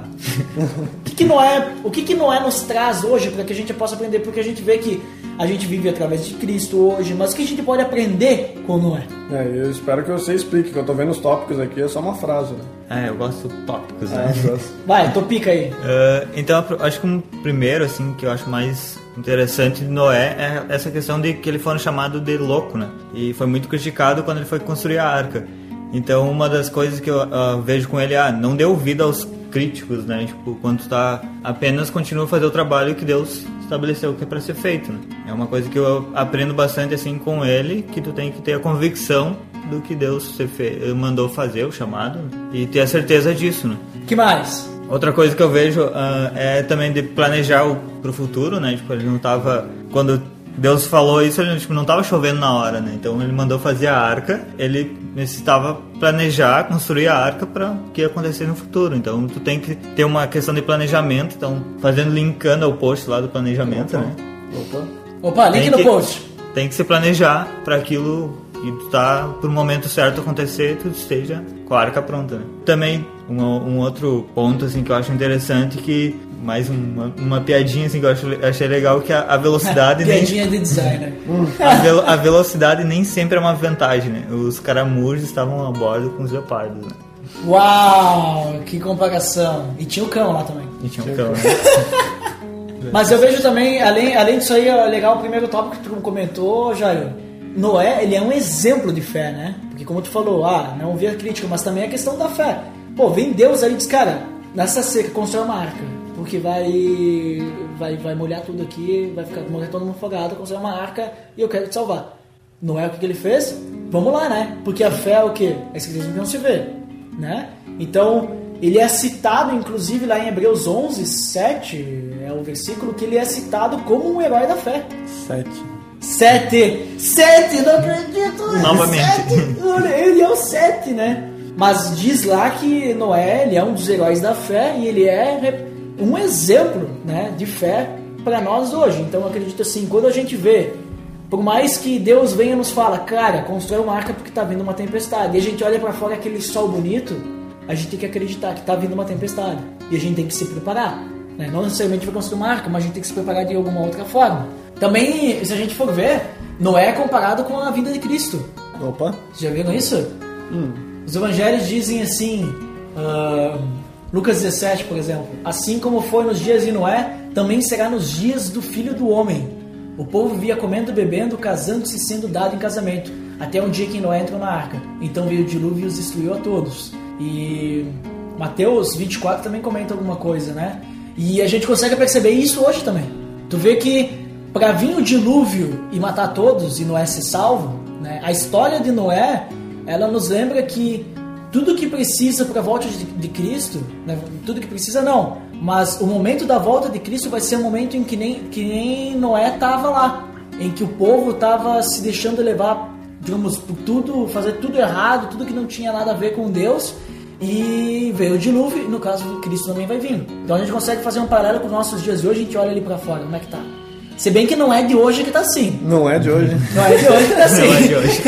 que, que Noé, o que, que Noé nos traz hoje para que a gente possa aprender? Porque a gente vê que a gente vive através de Cristo hoje, mas o que a gente pode aprender com Noé? É, eu espero que você explique, que eu tô vendo os tópicos aqui, é só uma frase, né? é, eu gosto de tópicos, É, né? uma frase. Vai, topica aí. Ah, então, acho que um primeiro, assim, que eu acho mais interessante de Noé é essa questão de que ele foi chamado de louco, né? E foi muito criticado quando ele foi construir a arca. Então, uma das coisas que eu ah, vejo com ele é, ah, não dê ouvido aos críticos, né? Tipo, quando tu tá apenas continua a fazer o trabalho que Deus estabeleceu que é para ser feito, né? É uma coisa que eu aprendo bastante assim com ele, que tu tem que ter a convicção do que Deus se fe- mandou fazer, o chamado, né? e ter a certeza disso, né? que mais? Outra coisa que eu vejo ah, é também de planejar o, pro futuro, né? Tipo, ele não tava. Quando Deus falou isso, ele tipo, não tava chovendo na hora, né? Então ele mandou fazer a arca, ele necessitava planejar, construir a arca para o que ia acontecer no futuro. Então tu tem que ter uma questão de planejamento, então fazendo linkando ao post lá do planejamento, né? Opa. Opa, link Tem no que- post. Tem que se planejar para aquilo e tu tá pro momento certo acontecer, tu esteja com a arca pronta, né? Também um, um outro ponto assim que eu acho interessante que mais uma, uma piadinha assim que eu acho, achei legal que a, a velocidade nem, Piadinha de designer. a, velo- a velocidade nem sempre é uma vantagem, né? Os caramujos estavam a bordo com os leopardos, né? Uau, que comparação. E tinha o cão lá também. E tinha um cão, né? Mas eu vejo também, além, além disso aí, é legal o primeiro tópico que tu comentou, Jair. Noé, ele é um exemplo de fé, né? Porque como tu falou, ah, não ouvir a crítica, mas também a questão da fé. Pô, vem Deus aí e diz, cara, nessa seca, constrói uma arca. Porque vai, vai, vai molhar tudo aqui, vai ficar morrer todo mundo afogado, constrói uma arca e eu quero te salvar. Noé, o que, ele fez? Vamos lá, né? Porque a fé é o quê? É escrito que não se vê, né? Então, ele é citado, inclusive, lá em Hebreus 11, 7, é o versículo que ele é citado como um herói da fé. Sete. Sete! Sete! Não acredito! Novamente. Sete. Ele é o sete, né? Mas diz lá que Noé, ele é um dos heróis da fé e ele é um exemplo, né, de fé para nós hoje. Então eu acredito assim, quando a gente vê, por mais que Deus venha nos fala, cara, constrói uma arca porque tá vindo uma tempestade, e a gente olha para fora aquele sol bonito, a gente tem que acreditar que tá vindo uma tempestade e a gente tem que se preparar. Né? Não necessariamente vai construir uma arca, mas a gente tem que se preparar de alguma outra forma. Também, se a gente for ver, Noé é comparado com a vida de Cristo. Opa. Vocês já viram isso? Os evangelhos dizem assim, ah, Lucas 17, por exemplo: Assim como foi nos dias de Noé, também será nos dias do filho do homem. O povo via comendo, bebendo, casando-se e sendo dado em casamento, até um dia que Noé entrou na arca. Então veio o dilúvio e os destruiu a todos. E Mateus 24 também comenta alguma coisa, né? E a gente consegue perceber isso hoje também. Tu vê que para vir o dilúvio e matar todos e Noé ser salvo, né? A história de Noé, ela nos lembra que tudo que precisa para a volta de, de Cristo, né? tudo que precisa não, mas o momento da volta de Cristo vai ser um momento em que nem, que nem Noé estava lá, em que o povo estava se deixando levar, digamos, por tudo, fazer tudo errado, tudo que não tinha nada a ver com Deus, e veio o dilúvio, e no caso Cristo também vai vir. Então a gente consegue fazer um paralelo com os nossos dias de hoje, a gente olha ali para fora, como é que tá? Se bem que não é de hoje que tá assim. Não é de hoje. Não é de hoje que tá assim. Não é de hoje.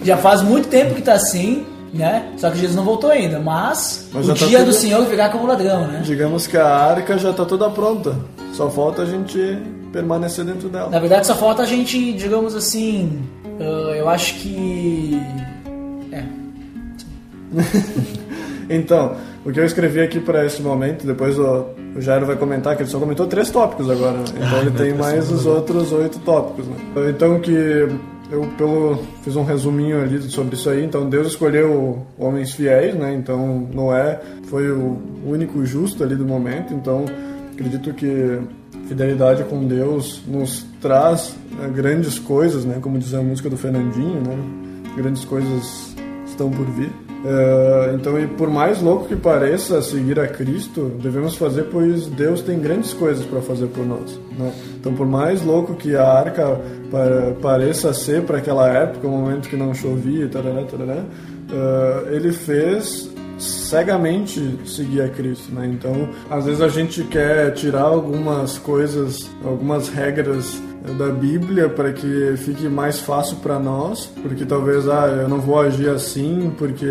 Já faz muito tempo que tá assim, né? Só que Jesus não voltou ainda. Mas, Mas o tá dia do tudo- Senhor virá como ladrão, né? Digamos que a arca já está toda pronta. Só falta a gente permanecer dentro dela. Na verdade, só falta a gente, digamos assim. ah, eu acho que. É. Então, o que eu escrevi aqui para esse momento, depois o, o Jairo vai comentar que ele só comentou três tópicos agora, né? Então ele tem mais os outros oito tópicos, né? Então que eu pelo fiz um resuminho ali sobre isso aí. Então Deus escolheu homens fiéis, né? Então Noé foi o único justo ali do momento. Então acredito que fidelidade com Deus nos traz né, grandes coisas, né? Como diz a música do Fernandinho, né? Grandes coisas estão por vir. É, então, e por mais louco que pareça seguir a Cristo, devemos fazer, pois Deus tem grandes coisas para fazer por nós. Né? Então, por mais louco que a arca pa- pareça ser para aquela época, o momento que não chovia, tarará, tarará, é, ele fez cegamente seguir a Cristo, né? Então, às vezes a gente quer tirar algumas coisas, algumas regras eh, da Bíblia para que fique mais fácil para nós, porque talvez ah, eu não vou agir assim porque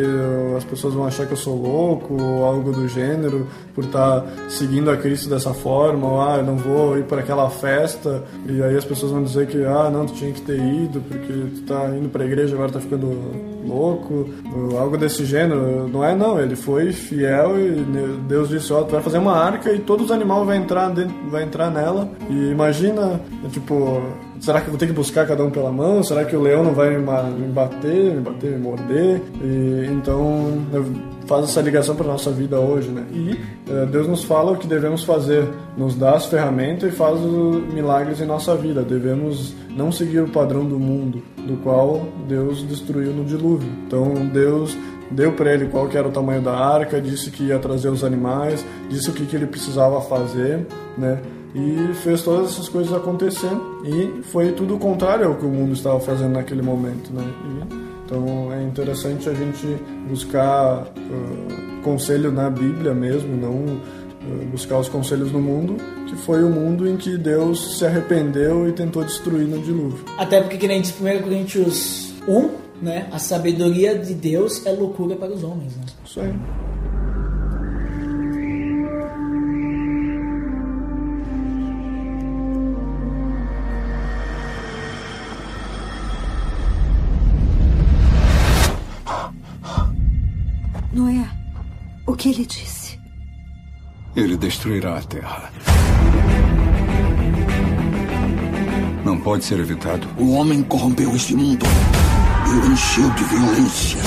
as pessoas vão achar que eu sou louco ou algo do gênero por estar seguindo a Cristo dessa forma, ou ah, eu não vou ir para aquela festa e aí as pessoas vão dizer que ah, não, tu tinha que ter ido porque tu tá indo para a igreja agora tá ficando louco, ou algo desse gênero. Não é não, ele foi fiel e Deus disse, ó, tu vai fazer uma arca e todos os animais vai entrar dentro, vai entrar nela. E imagina, tipo, será que eu vou ter que buscar cada um pela mão? Será que o leão não vai me bater, me bater, me morder? E então eu- faz essa ligação para nossa vida hoje, né? E eh, Deus nos fala o que devemos fazer, nos dá as ferramentas e faz os milagres em nossa vida. Devemos não seguir o padrão do mundo, do qual Deus destruiu no dilúvio. Então Deus deu para ele qual era o tamanho da arca, disse que ia trazer os animais, disse o que, que ele precisava fazer, né? E fez todas essas coisas acontecer. E foi tudo o contrário ao que o mundo estava fazendo naquele momento, né? E, então é interessante a gente buscar uh, conselho na Bíblia mesmo, não uh, buscar os conselhos no mundo, que foi o mundo em que Deus se arrependeu e tentou destruir no dilúvio. Até porque, que nem diz 1 Coríntios 1, né? A sabedoria de Deus é loucura para os homens, né? Isso aí. Ele destruirá a Terra. Não pode ser evitado. O homem corrompeu este mundo e o encheu de violência.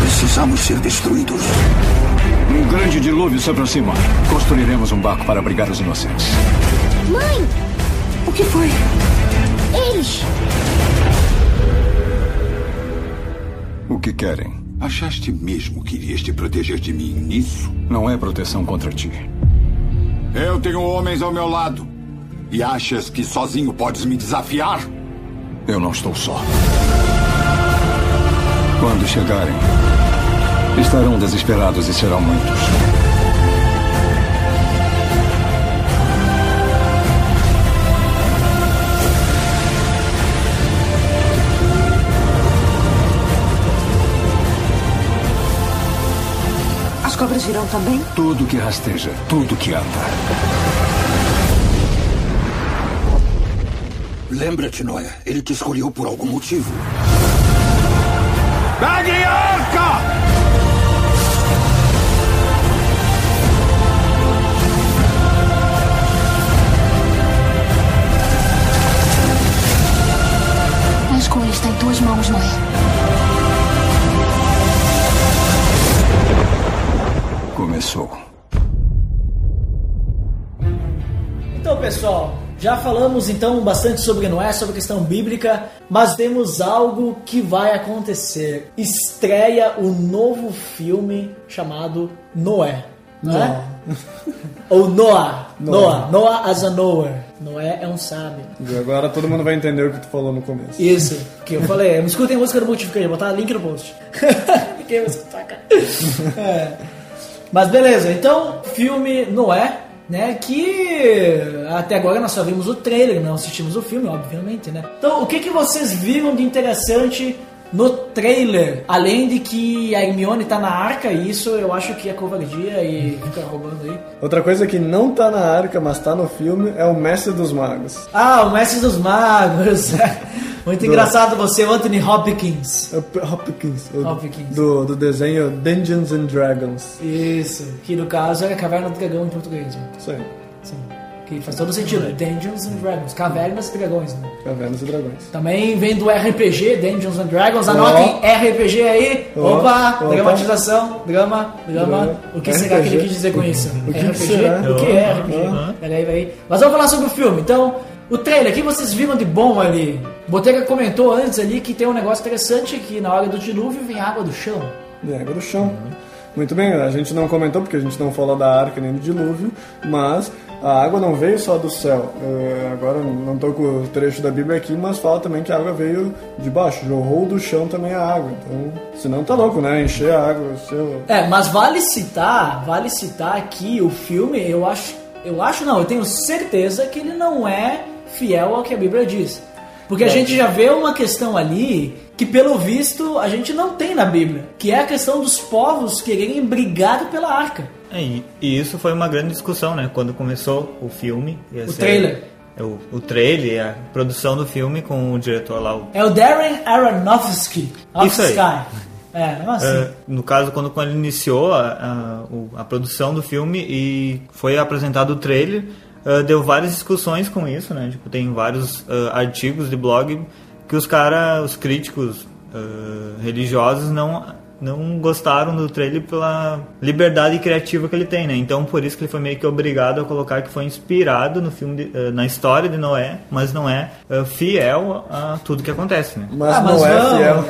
Precisamos ser destruídos. Um grande dilúvio se aproxima. Construiremos um barco para abrigar os inocentes. Mãe! O que foi? Eles! O que querem? Achaste mesmo que irias te proteger de mim nisso? Não é proteção contra ti. Eu tenho homens ao meu lado. E achas que sozinho podes me desafiar? Eu não estou só. Quando chegarem, estarão desesperados e serão muitos. As cobras virão também? Tudo que rasteja, tudo que anda. Lembra-te, Noé. Ele te escolheu por algum motivo. Peguem a arca! A escolha está em tuas mãos, Noé. Começou. Então, pessoal, Já falamos então bastante sobre Noé, sobre a questão bíblica, mas temos algo que vai acontecer. Estreia o novo filme chamado Noé. Não é? Ou Noah. Noah. Noah as a knower. Noé é um sábio. E agora todo mundo vai entender o que tu falou no começo. Isso, que eu falei. Escutem a música do Multiplica, vou botar link no post. Fiquei escutar, cara. É. Mas beleza, então, filme Noé, né? Que até agora nós só vimos o trailer, não assistimos o filme, obviamente, né? Então, o que, que vocês viram de interessante no trailer? Além de que a Hermione tá na arca, e isso eu acho que é covardia e fica roubando aí. Outra coisa que não tá na arca, mas tá no filme, é o Mestre dos Magos. Ah, o Mestre dos Magos. Muito engraçado você, Anthony Hopkins. É Hopkins. Hopkins. Do, do desenho Dungeons and Dragons. Isso, que no caso é Caverna do Dragão em português. né? Isso aí. Sim. Que faz todo sentido. Dungeons and Dragons, Cavernas e Dragões. Né? Cavernas e Dragões. Também vem do RPG, Dungeons and Dragons. Anotem RPG aí. Ó, Opa, opa. dramatização, drama, drama. Drama. O que será que ele RPG? quis dizer com isso? O que RPG? será? O que é RPG? Aham. Peraí, peraí. Mas vamos falar sobre o filme. Então, o trailer, o que vocês viram de bom ali? Botega comentou antes ali que tem um negócio interessante que na hora do dilúvio vem água do chão. De água do chão. Muito bem, a gente não comentou porque a gente não falou da arca nem do dilúvio, mas a água não veio só do céu. É, agora não estou com o trecho da Bíblia aqui, mas fala também que a água veio de baixo, jorrou do chão também a água. Então, senão tá louco, né? Encher a água. Seu... É, mas vale citar, vale citar aqui o filme, eu acho, eu acho não, eu tenho certeza que ele não é fiel ao que a Bíblia diz. Porque a gente já vê uma questão ali que pelo visto a gente não tem na Bíblia, que é a questão dos povos quererem brigar pela arca. É, e, isso foi uma grande discussão, né? Quando começou o filme. O trailer. é O, o trailer, a produção do filme com o diretor lá, o É o Darren Aronofsky. Isso aí. Sky. É, não assim. É, no caso, quando, quando ele iniciou a, a, a produção do filme e foi apresentado o trailer, é, deu várias discussões com isso, né? Tipo, tem vários é, artigos de blog que os caras, os críticos é, religiosos não não gostaram do trailer pela liberdade criativa que ele tem, né? Então, por isso que ele foi meio que obrigado a colocar que foi inspirado no filme, de- na história de Noé, mas não é fiel a tudo que acontece, né? Mas, Ah, não é vamos. fiel.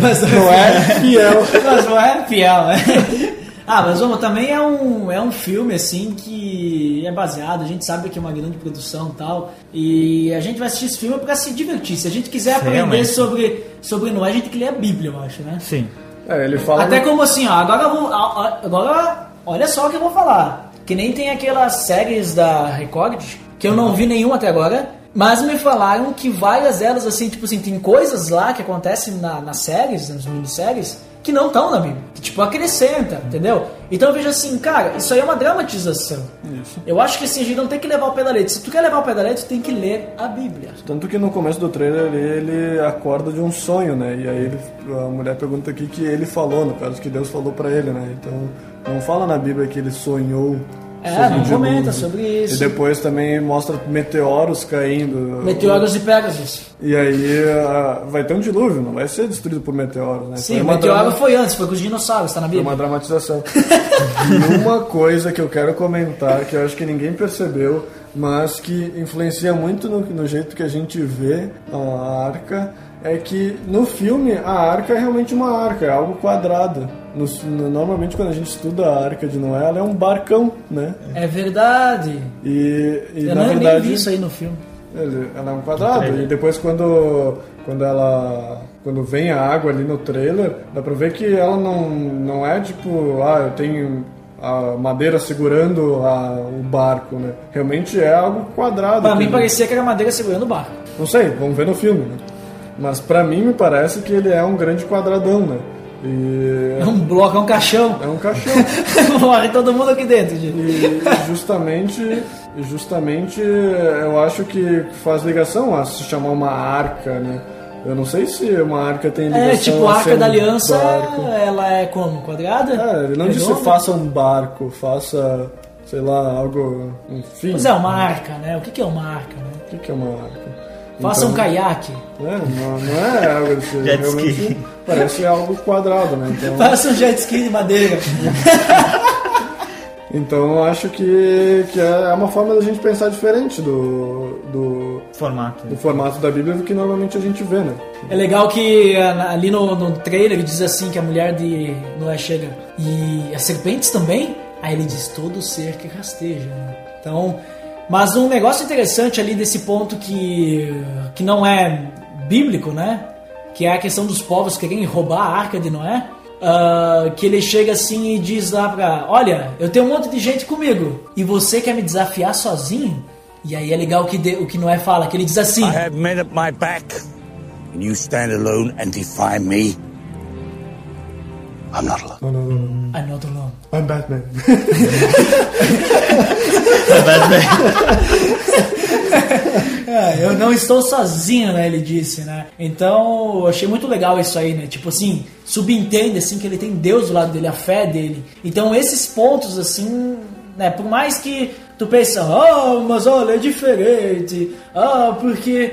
mas Não é fiel. mas não é fiel, né? Ah, mas vamos, também é um, é um filme assim que é baseado, a gente sabe que é uma grande produção e tal, e a gente vai assistir esse filme pra se divertir. Se a gente quiser aprender Realmente. sobre, sobre Noé, a gente tem que ler a Bíblia, eu acho, né? Sim. É, ele fala. Até como assim, ó, agora eu vou. Agora, olha só o que eu vou falar. Que nem tem aquelas séries da Record, que eu não vi nenhuma até agora, mas me falaram que várias delas, assim, tipo assim, tem coisas lá que acontecem na, nas séries, nas minisséries, que não estão na Bíblia. Que, tipo, acrescenta, entendeu? Então eu vejo assim, cara, isso aí é uma dramatização. Isso. Eu acho que assim, a gente não tem que levar o pé da leite. Se tu quer levar o pé da leite, tu tem que ler a Bíblia. Tanto que no começo do trailer ele acorda de um sonho, né? E aí ele- a mulher pergunta aqui que ele falou, no caso que Deus falou pra ele, né? Então não fala na Bíblia que ele sonhou. É, não comenta sobre isso. E depois também mostra meteoros caindo. Meteoros e Pegasus. E aí ah, vai ter um dilúvio, não vai ser destruído por meteoros, né? Sim, Foi o meteoro drama- foi antes, foi com os dinossauros, tá na Foi Bíblia. uma dramatização. e uma coisa que eu quero comentar, que eu acho que ninguém percebeu, mas que influencia muito no, no jeito que a gente vê a arca, é que no filme a arca é realmente uma arca, é algo quadrado. No- no- normalmente quando a gente estuda a arca de Noé, ela é um barcão, né? É verdade. E, e Eu na não, nem verdade vi isso aí no filme. ela é um quadrado. E depois quando, quando ela. Quando vem a água ali no trailer, dá pra ver que ela não, não é tipo, ah, eu tenho a madeira segurando a- o barco, né? Realmente é algo quadrado. Pra mim parecia que era madeira segurando o barco. Não sei, vamos ver no filme, né? Mas pra mim me parece que ele é um grande quadradão, né? E É um bloco, é um caixão. é um caixão. Morre todo mundo aqui dentro, gente. E justamente, justamente eu acho que faz ligação a se chamar uma arca, né? Eu não sei se uma arca tem ligação É, tipo, a Arca da um Aliança, ela é como? Quadrada? É, ele não disse Redonda? faça um barco, faça, sei lá, algo, enfim. Pois é, uma arca, né? O que é uma arca, né? O que é uma arca? Faça um caiaque. É, não, não é algo desse Jet ski. parece algo quadrado, né? Então, Faça um jet ski de madeira. Então eu acho que, que é uma forma da gente pensar diferente do, do, Formato. do formato da Bíblia do que normalmente a gente vê, né? É legal que ah, ali no, no trailer diz assim que a mulher de Noé chega e as serpentes também. Aí ele diz todo ser que rasteja. né? Então, mas um negócio interessante ali desse ponto que que não é bíblico, né? Que é a questão dos povos querendo roubar a arca de Noé. ah, que ele chega assim e diz lá pra, olha, eu tenho um monte de gente comigo e você quer me desafiar sozinho? E aí é legal que de- o que Noé fala, que ele diz assim. I have men at my back, and you stand alone and defy me. I'm not alone. Não, não, não, não. I'm not alone. I'm Batman. É, eu não estou sozinho, né? Ele disse, né? Então, eu achei muito legal isso aí, né? Tipo assim, subentende assim que ele tem Deus do lado dele, a fé dele. Então, esses pontos assim, né? Por mais que tu pense, ah, mas olha, é diferente. Ah, porque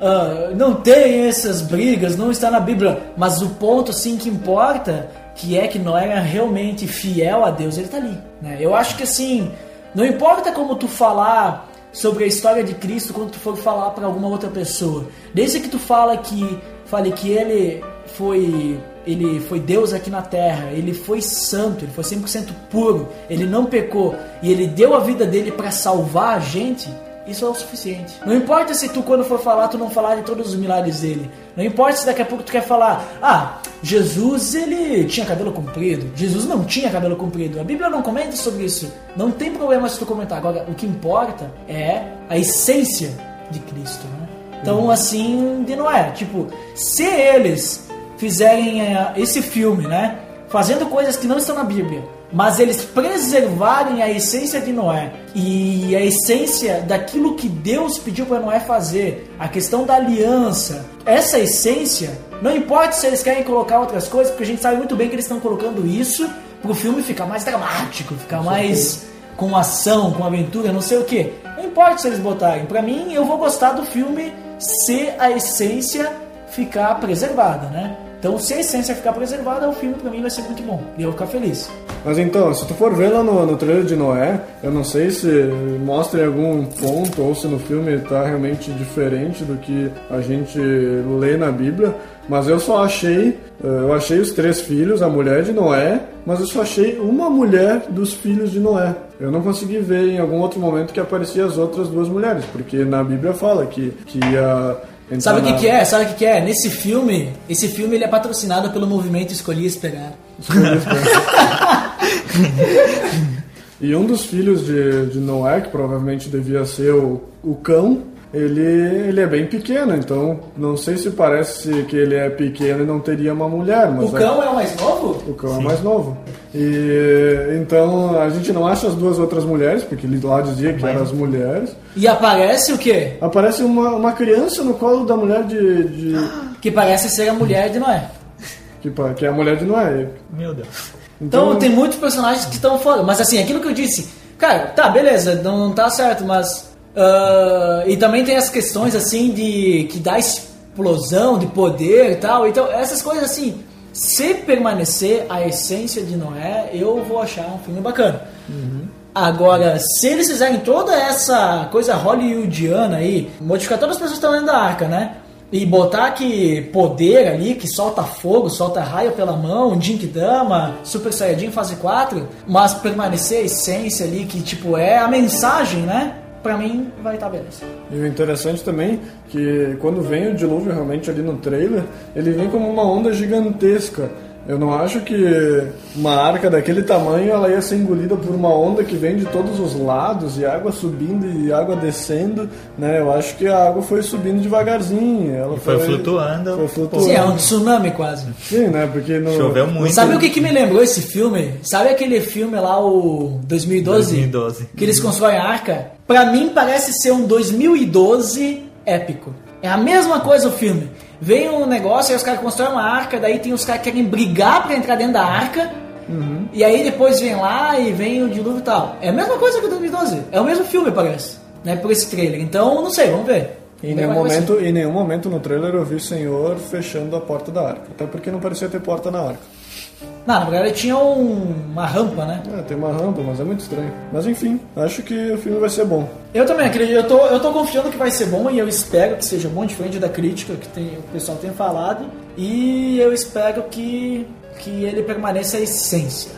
ah, não tem essas brigas, não está na Bíblia. Mas o ponto assim que importa, que é que Noé era realmente fiel a Deus, ele tá ali, né? Eu acho que assim, não importa como tu falar sobre a história de Cristo quando tu for falar para alguma outra pessoa. Desde que tu fala que fale que ele foi ele foi Deus aqui na terra, ele foi santo, ele foi 100% puro, ele não pecou e ele deu a vida dele para salvar a gente, isso é o suficiente. Não importa se tu quando for falar tu não falar de todos os milagres dele. Não importa se daqui a pouco tu quer falar, ah, Jesus ele tinha cabelo comprido. Jesus não tinha cabelo comprido. A Bíblia não comenta sobre isso. Não tem problema se tu comentar. Agora, o que importa é a essência de Cristo, né? Então, assim, de Noé, tipo, se eles fizerem eh, esse filme, né, fazendo coisas que não estão na Bíblia, mas eles preservarem a essência de Noé e a essência daquilo que Deus pediu para Noé fazer, a questão da aliança, essa essência, não importa se eles querem colocar outras coisas, porque a gente sabe muito bem que eles estão colocando isso pro filme ficar mais dramático, ficar mais com ação, com aventura, não sei o que. Não importa se eles botarem. Pra mim, eu vou gostar do filme se a essência ficar preservada, né? Então, se a essência ficar preservada, o filme pra mim vai ser muito bom. E eu vou ficar feliz. Mas então, se tu for ver lá no, no trailer de Noé, eu não sei se mostra em algum ponto ou se no filme tá realmente diferente do que a gente lê na Bíblia, mas eu só achei, eh, eu achei os três filhos, a mulher de Noé, mas eu só achei uma mulher dos filhos de Noé. Eu não consegui ver em algum outro momento que aparecia as outras duas mulheres, porque na Bíblia fala que, que ia entrar Sabe o que, que é? Sabe o que, que é? Nesse filme, esse filme ele é patrocinado pelo movimento Escolhi Esperar. E um dos filhos de, de Noé, que provavelmente devia ser o, o cão, ele, ele é bem pequeno, então não sei se parece que ele é pequeno e não teria uma mulher, mas O cão é o mais novo? o cão é mais novo. E então a gente não acha as duas outras mulheres, porque ele lá dizia que eram as mulheres. E aparece o quê? Aparece uma, uma criança no colo da mulher de. de Que parece ser a mulher de Noé. que, que é a mulher de Noé. Meu Deus. Então, tem muitos personagens que estão fora. Mas assim, aquilo que eu disse, cara, tá, beleza, não, não tá certo, mas. Ah, e também tem as questões assim de. que dá explosão de poder e tal. Então, essas coisas assim. Se permanecer a essência de Noé, eu vou achar um filme bacana. Agora, se eles fizerem toda essa coisa hollywoodiana aí, modificar todas as pessoas que estão dentro da arca, né? E botar que poder ali, que solta fogo, solta raio pela mão, Jinkidama, Super Saiyajin fase 4, mas permanecer a essência ali, que tipo é a mensagem, né? Pra mim vai estar beleza. E o interessante também que quando vem o dilúvio realmente ali no trailer, ele vem como uma onda gigantesca. Eu não acho que uma arca daquele tamanho ela ia ser engolida por uma onda que vem de todos os lados e água subindo e água descendo, né? Eu acho que a água foi subindo devagarzinho, ela E foi flutuando. Foi flutuando. Sim, é um tsunami quase. Sim, né? Porque no Choveu muito. Sabe o que, que me lembrou esse filme? Sabe aquele filme lá, o 2012? 2012. Que eles constroem a arca? Pra mim parece ser um 2012 épico. É a mesma coisa o filme. Vem um negócio, aí os caras constroem uma arca, daí tem os caras que querem brigar pra entrar dentro da arca. E aí depois vem lá e vem o dilúvio e tal. É a mesma coisa que o 2012. É o mesmo filme, parece. Né, por esse trailer. Então, não sei, vamos ver. Em nenhum, é momento, em nenhum momento no trailer eu vi o Senhor fechando a porta da arca. Até porque não parecia ter porta na arca. Não, na verdade tinha um- uma rampa, né? É, tem uma rampa, mas é muito estranho. Mas enfim, acho que o filme vai ser bom. Eu também acredito, eu tô, eu tô confiando que vai ser bom e eu espero que seja bom, diferente da crítica que tem, o pessoal tem falado. E eu espero que, que ele permaneça a essência.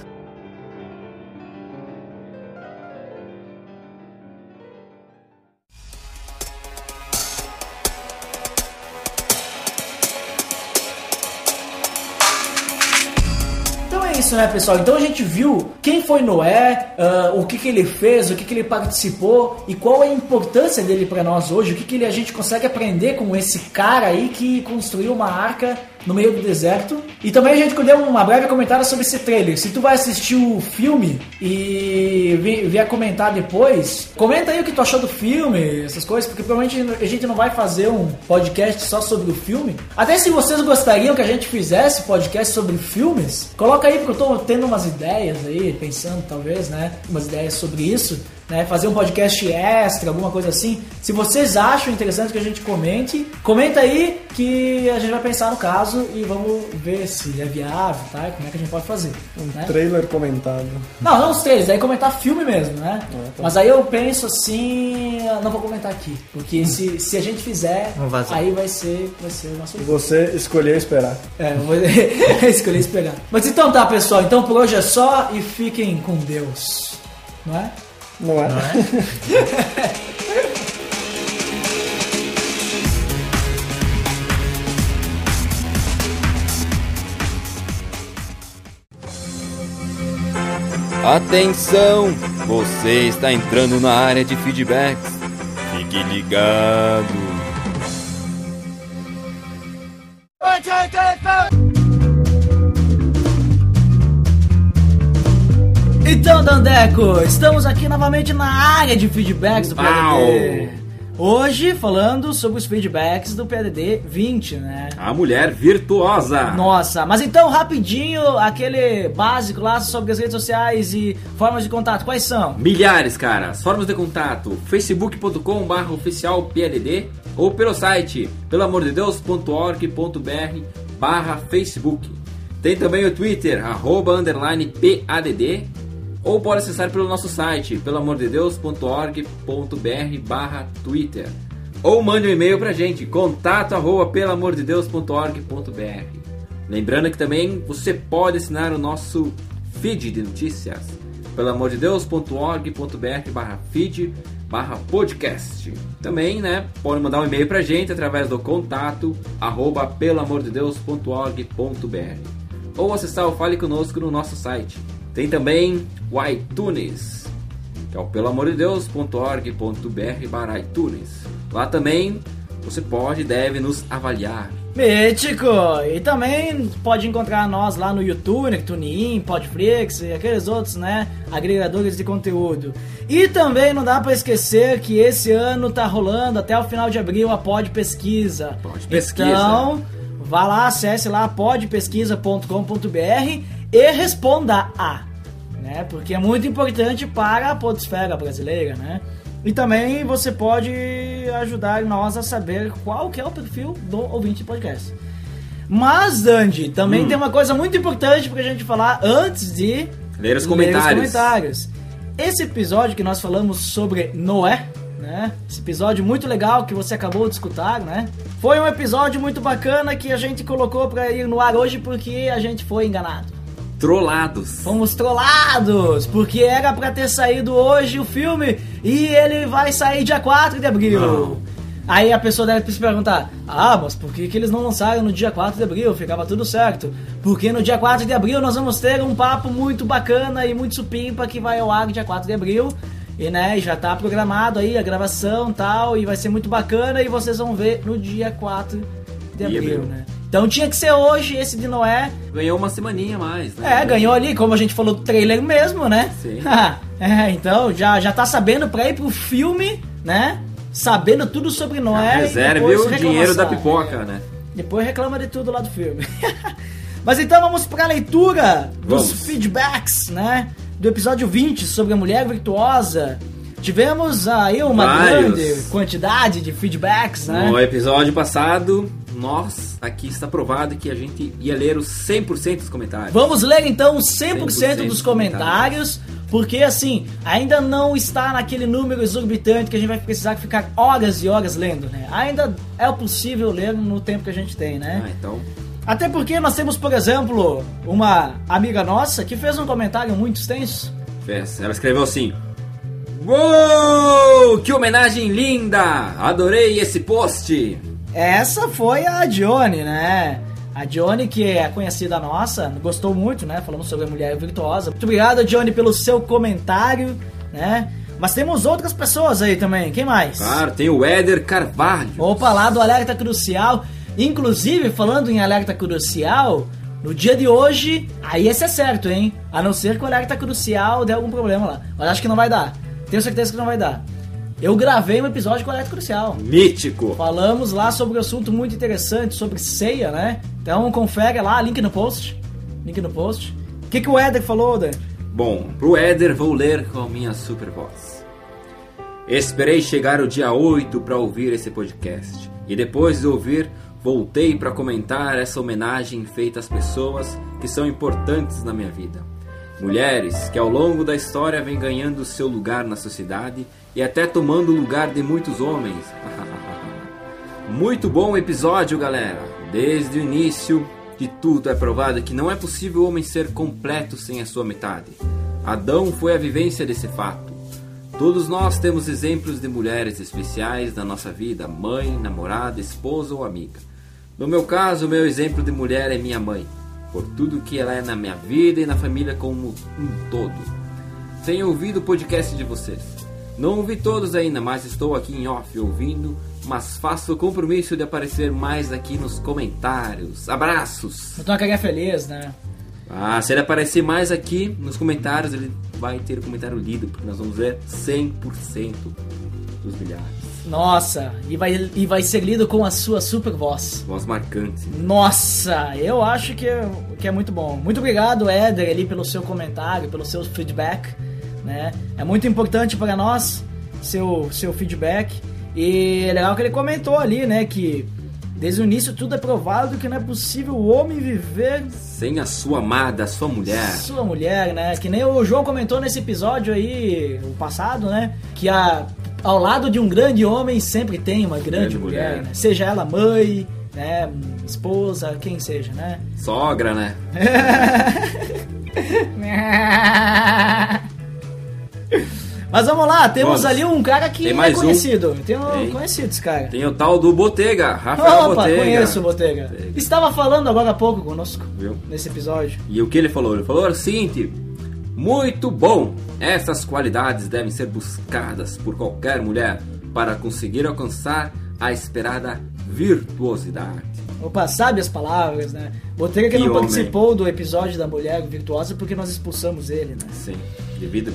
Isso, né, pessoal? Então a gente viu quem foi Noé, ah, o que, que ele fez, o que, que ele participou e qual é a importância dele para nós hoje, o que, que ele, a gente consegue aprender com esse cara aí que construiu uma arca no meio do deserto. E também a gente deu uma breve comentário sobre esse trailer. Se tu vai assistir o filme e vi- vier comentar depois, comenta aí o que tu achou do filme, essas coisas, porque provavelmente a gente não vai fazer um podcast só sobre o filme. Até se vocês gostariam que a gente fizesse podcast sobre filmes, coloca aí porque eu tô tendo umas ideias aí, pensando talvez, né, umas ideias sobre isso. Né, fazer um podcast extra, alguma coisa assim. Se vocês acham interessante que a gente comente, comenta aí que a gente vai pensar no caso e vamos ver se é viável, tá? Como é que a gente pode fazer. né? Trailer comentado. Não, não os três, aí comentar filme mesmo, né? tá. Mas aí eu penso assim, não vou comentar aqui, porque se, se a gente fizer, aí vai ser, vai ser o nosso Você escolheu esperar. É, vou escolher esperar. Mas então tá, pessoal, então por hoje é só e fiquem com Deus, não é? Não é? Atenção! Você está entrando na área de feedbacks. Fique ligado. Então, Dandeco, estamos aqui novamente na área de feedbacks do PDD. Hoje falando sobre os feedbacks do PDD 20, né? A mulher virtuosa. Nossa, mas então rapidinho, aquele básico lá sobre as redes sociais e formas de contato, quais são? Milhares, cara. As formas de contato: oficial PLD ou pelo site pelamordedeus.org.br barra Facebook. Tem também o Twitter, arroba underline PADD ou pode acessar pelo nosso site pelamordedeus.org.br barra Twitter. Ou mande um e-mail pra gente, contato arroba pelamordedeus.org.br. Lembrando que também você pode assinar o nosso feed de notícias pelamordedeus.org.br barra feed barra podcast. Também, né, pode mandar um e-mail pra gente através do contato arroba pelamordedeus.org.br ou acessar o Fale Conosco no nosso site. Tem também o iTunes, que é o pelamordedeus.org.br barra iTunes. Lá também você pode e deve nos avaliar. Mítico! E também pode encontrar nós lá no YouTube, TuneIn, Podflix e aqueles outros, né, agregadores de conteúdo. E também não dá pra esquecer que esse ano tá rolando até o final de abril a Pod Pesquisa. Pod Pesquisa. Então, vá lá, acesse lá podpesquisa.com.br e responda a, né? Porque é muito importante para a podesfera brasileira, né? E também você pode ajudar nós a saber qual que é o perfil do ouvinte de podcast. Mas, Dandy, também Hum. tem uma coisa muito importante pra gente falar antes de Ler os comentários. comentários. Esse episódio que nós falamos sobre Noé, né? Esse episódio muito legal que você acabou de escutar, né? Foi um episódio muito bacana que a gente colocou pra ir no ar hoje porque a gente foi enganado. Trollados. Fomos trollados, porque era pra ter saído hoje o filme e ele vai sair dia 4 de abril. Não. Aí a pessoa deve se perguntar: Ah, mas por que, que eles não lançaram no dia 4 de abril? Ficava tudo certo. Porque no dia 4 de abril nós vamos ter um papo muito bacana e muito supimpa que vai ao ar dia 4 de abril. E né, já tá programado aí a gravação e tal, e vai ser muito bacana e vocês vão ver no dia 4 de abril, abril. né? Então tinha que ser hoje esse de Noé, Ganhou uma semaninha mais, né? é, ganhou ali, como a gente falou do trailer mesmo, né? Sim. é, então já, já tá sabendo pra ir pro filme, né? Sabendo tudo sobre Noé. Reserve o dinheiro da pipoca, né? Depois reclama de tudo lá do filme. Mas então vamos pra leitura dos Vamos. feedbacks, né? Do episódio 20 sobre a mulher virtuosa. Tivemos aí uma Vários. grande quantidade de feedbacks, né? No episódio passado, nós aqui está provado que a gente ia ler os 100% dos comentários. Vamos ler então os 100%, 100% dos comentários, porque assim, ainda não está naquele número exorbitante que a gente vai precisar ficar horas e horas lendo, né? Ainda é possível ler no tempo que a gente tem, né? Ah, então. Até porque nós temos, por exemplo, uma amiga nossa que fez um comentário muito extenso. Fez. Ela escreveu assim: Uou! Que homenagem linda! Adorei esse post! Essa foi a Dione, né? A Dione, que é conhecida nossa, gostou muito, né? Falamos sobre a mulher virtuosa. Muito obrigado, Dione, pelo seu comentário, né? Mas temos outras pessoas aí também. Quem mais? Claro, tem o Éder Carvalho. Opa, lá do Alerta Crucial. Inclusive, falando em Alerta Crucial, no dia de hoje, aí esse é certo, hein? A não ser que o Alerta Crucial dê algum problema lá. Mas acho que não vai dar. Tenho certeza que não vai dar. Eu gravei um episódio com o Alerta Crucial. Mítico. Falamos lá sobre um assunto muito interessante, sobre ceia, né? Então confere lá, link no post. Link no post. O que, que o Éder falou, Dan? Bom, pro Éder vou ler com a minha super voz. Esperei chegar o dia 8 para ouvir esse podcast. E depois de ouvir, voltei para comentar essa homenagem feita às pessoas que são importantes na minha vida. Mulheres que ao longo da história vêm ganhando seu lugar na sociedade e até tomando o lugar de muitos homens. Muito bom episódio, galera. Desde o início de tudo é provado que não é possível o homem ser completo sem a sua metade. Adão foi a vivência desse fato. Todos nós temos exemplos de mulheres especiais na nossa vida: mãe, namorada, esposa ou amiga. No meu caso, o meu exemplo de mulher é minha mãe, por tudo que ela é na minha vida e na família como um todo. Tenho ouvido o podcast de vocês. Não ouvi todos ainda, mas estou aqui em off ouvindo, mas faço o compromisso de aparecer mais aqui nos comentários. Abraços! Uma carinha feliz, né? Ah, se ele aparecer mais aqui nos comentários, ele vai ter o comentário lido, porque nós vamos ver 100% dos milhares. Nossa, e vai, e vai ser lido com a sua super voz. Voz marcante. Nossa, eu acho que é, que é muito bom. Muito obrigado, Éder, ali, pelo seu comentário, pelo seu feedback. Né? É muito importante para nós seu, seu feedback. E é legal que ele comentou ali, né, que desde o início tudo é provado que não é possível o homem viver sem a sua amada, a sua mulher. Sua mulher, né? Que nem o João comentou nesse episódio aí, o passado, né? Que a, ao lado de um grande homem sempre tem uma grande, grande mulher, mulher. Né? Seja ela mãe, né? Esposa, quem seja, né? Sogra, né? Mas vamos lá, temos vamos. ali um cara que é conhecido. Um. Tem um tem. conhecido esse cara. Tem o tal do Botega, Rafael Opa, Botega. conheço o Botega. Botega. Estava falando agora há pouco conosco, Viu? nesse episódio. E o que ele falou? Ele falou o seguinte: muito bom! Essas qualidades devem ser buscadas por qualquer mulher para conseguir alcançar a esperada virtuosidade. Opa, sabe as palavras, né? Botega que, que não homem. participou do episódio da mulher virtuosa porque nós expulsamos ele, né? Sim, devido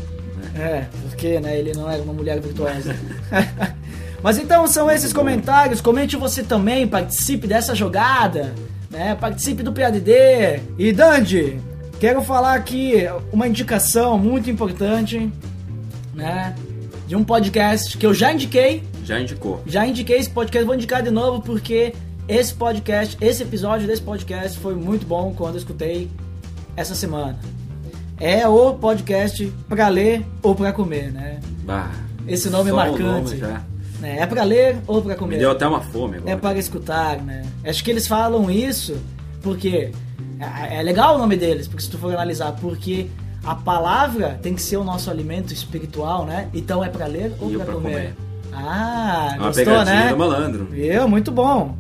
é, porque né, ele não era uma mulher virtuosa. Mas então são esses comentários. Comente você também, participe dessa jogada, né? Participe do PADD. E Dandy, quero falar aqui uma indicação muito importante, né? De um podcast que eu já indiquei. Já indicou. Já indiquei esse podcast, vou indicar de novo porque esse podcast, esse episódio desse podcast foi muito bom quando eu escutei essa semana é o podcast pra ler ou pra comer, né? Bah, Esse nome é marcante. Nome é, é pra ler ou pra comer? Me deu até uma fome agora. É para escutar, né? Acho que eles falam isso porque é, é legal o nome deles, porque se tu for analisar, porque a palavra tem que ser o nosso alimento espiritual, né? Então é para ler ou para comer? comer? Ah, é uma gostou, né? do malandro. Viu? Muito bom.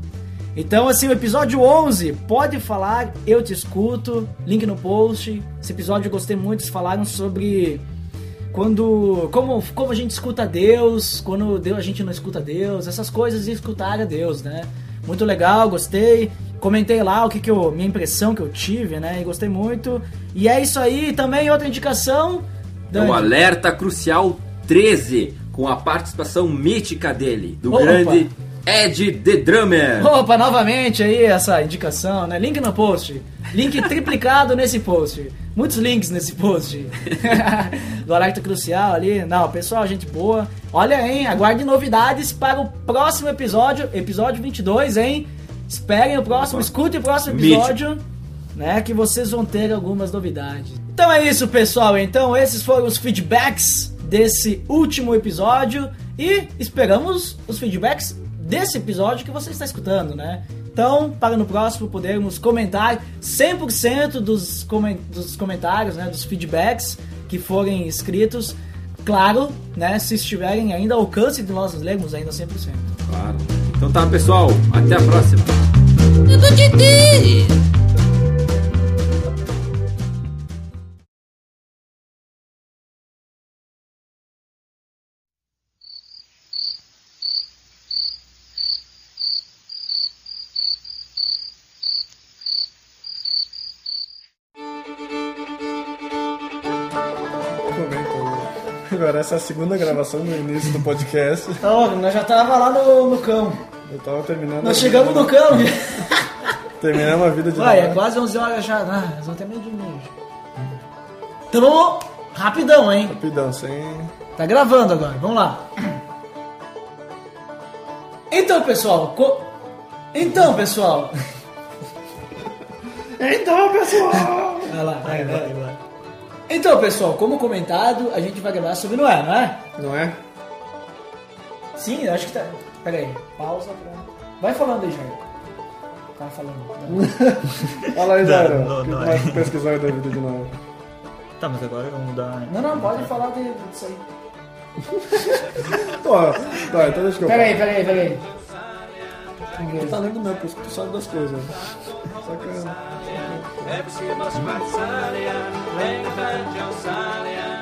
Então, assim, o episódio 11, pode falar, eu te escuto, link no post. Esse episódio eu gostei muito, eles falaram sobre quando como, como a gente escuta Deus, quando Deus, a gente não escuta Deus, essas coisas de escutar a Deus, né? Muito legal, gostei. Comentei lá o que, que eu, minha impressão que eu tive, né? E gostei muito. E é isso aí, também outra indicação. É o Alerta Crucial 13, com a participação mítica dele, do Opa. grande Ed The Drummer. Opa, novamente aí essa indicação, né? Link no post. Link triplicado nesse post. Muitos links nesse post. Do Alerta Crucial ali. Não, pessoal, gente boa. Olha, hein? Aguarde novidades para o próximo episódio, episódio 22, hein? esperem o próximo, escutem o próximo episódio, né? Que vocês vão ter algumas novidades. Então é isso, pessoal. Então esses foram os feedbacks desse último episódio e esperamos os feedbacks desse episódio que você está escutando, né? Então, para no próximo podermos comentar 100% dos, comen dos comentários, né, dos feedbacks que forem escritos, claro, né, se estiverem ainda ao alcance de nós lermos ainda 100%. Claro. Então tá, pessoal. Até a próxima. Agora, essa é a segunda gravação no início do podcast. Então, nós já tava lá no, no cão. Eu tava terminando. Nós chegamos no cão. Terminamos a vida de Vai, é quase 11 horas já. Ah, nós vamos ter meio de meio. Então vamos rapidão, hein? Rapidão, sem. Tá gravando agora, vamos lá. Então, pessoal. co- Então, pessoal. Então, pessoal! Vai lá, vai, vai, vai. Então, pessoal, como comentado, a gente vai gravar sobre Noé, não é? Não é? Sim, acho que tá. Pera aí, pausa pra. Vai falando aí, Jair. Tá falando. Fala aí, não, não é. tu pesquisou aí da vida de Noé? Tá, mas agora vamos mudar. Não, não, pode falar de- disso aí. Pô, tá, então deixa que eu Pera aí, pera aí, pera aí. Tu tá lendo mesmo, por isso que tu sabe das coisas. Sacana. Every single motion by the sun, yeah. Laying a banjo.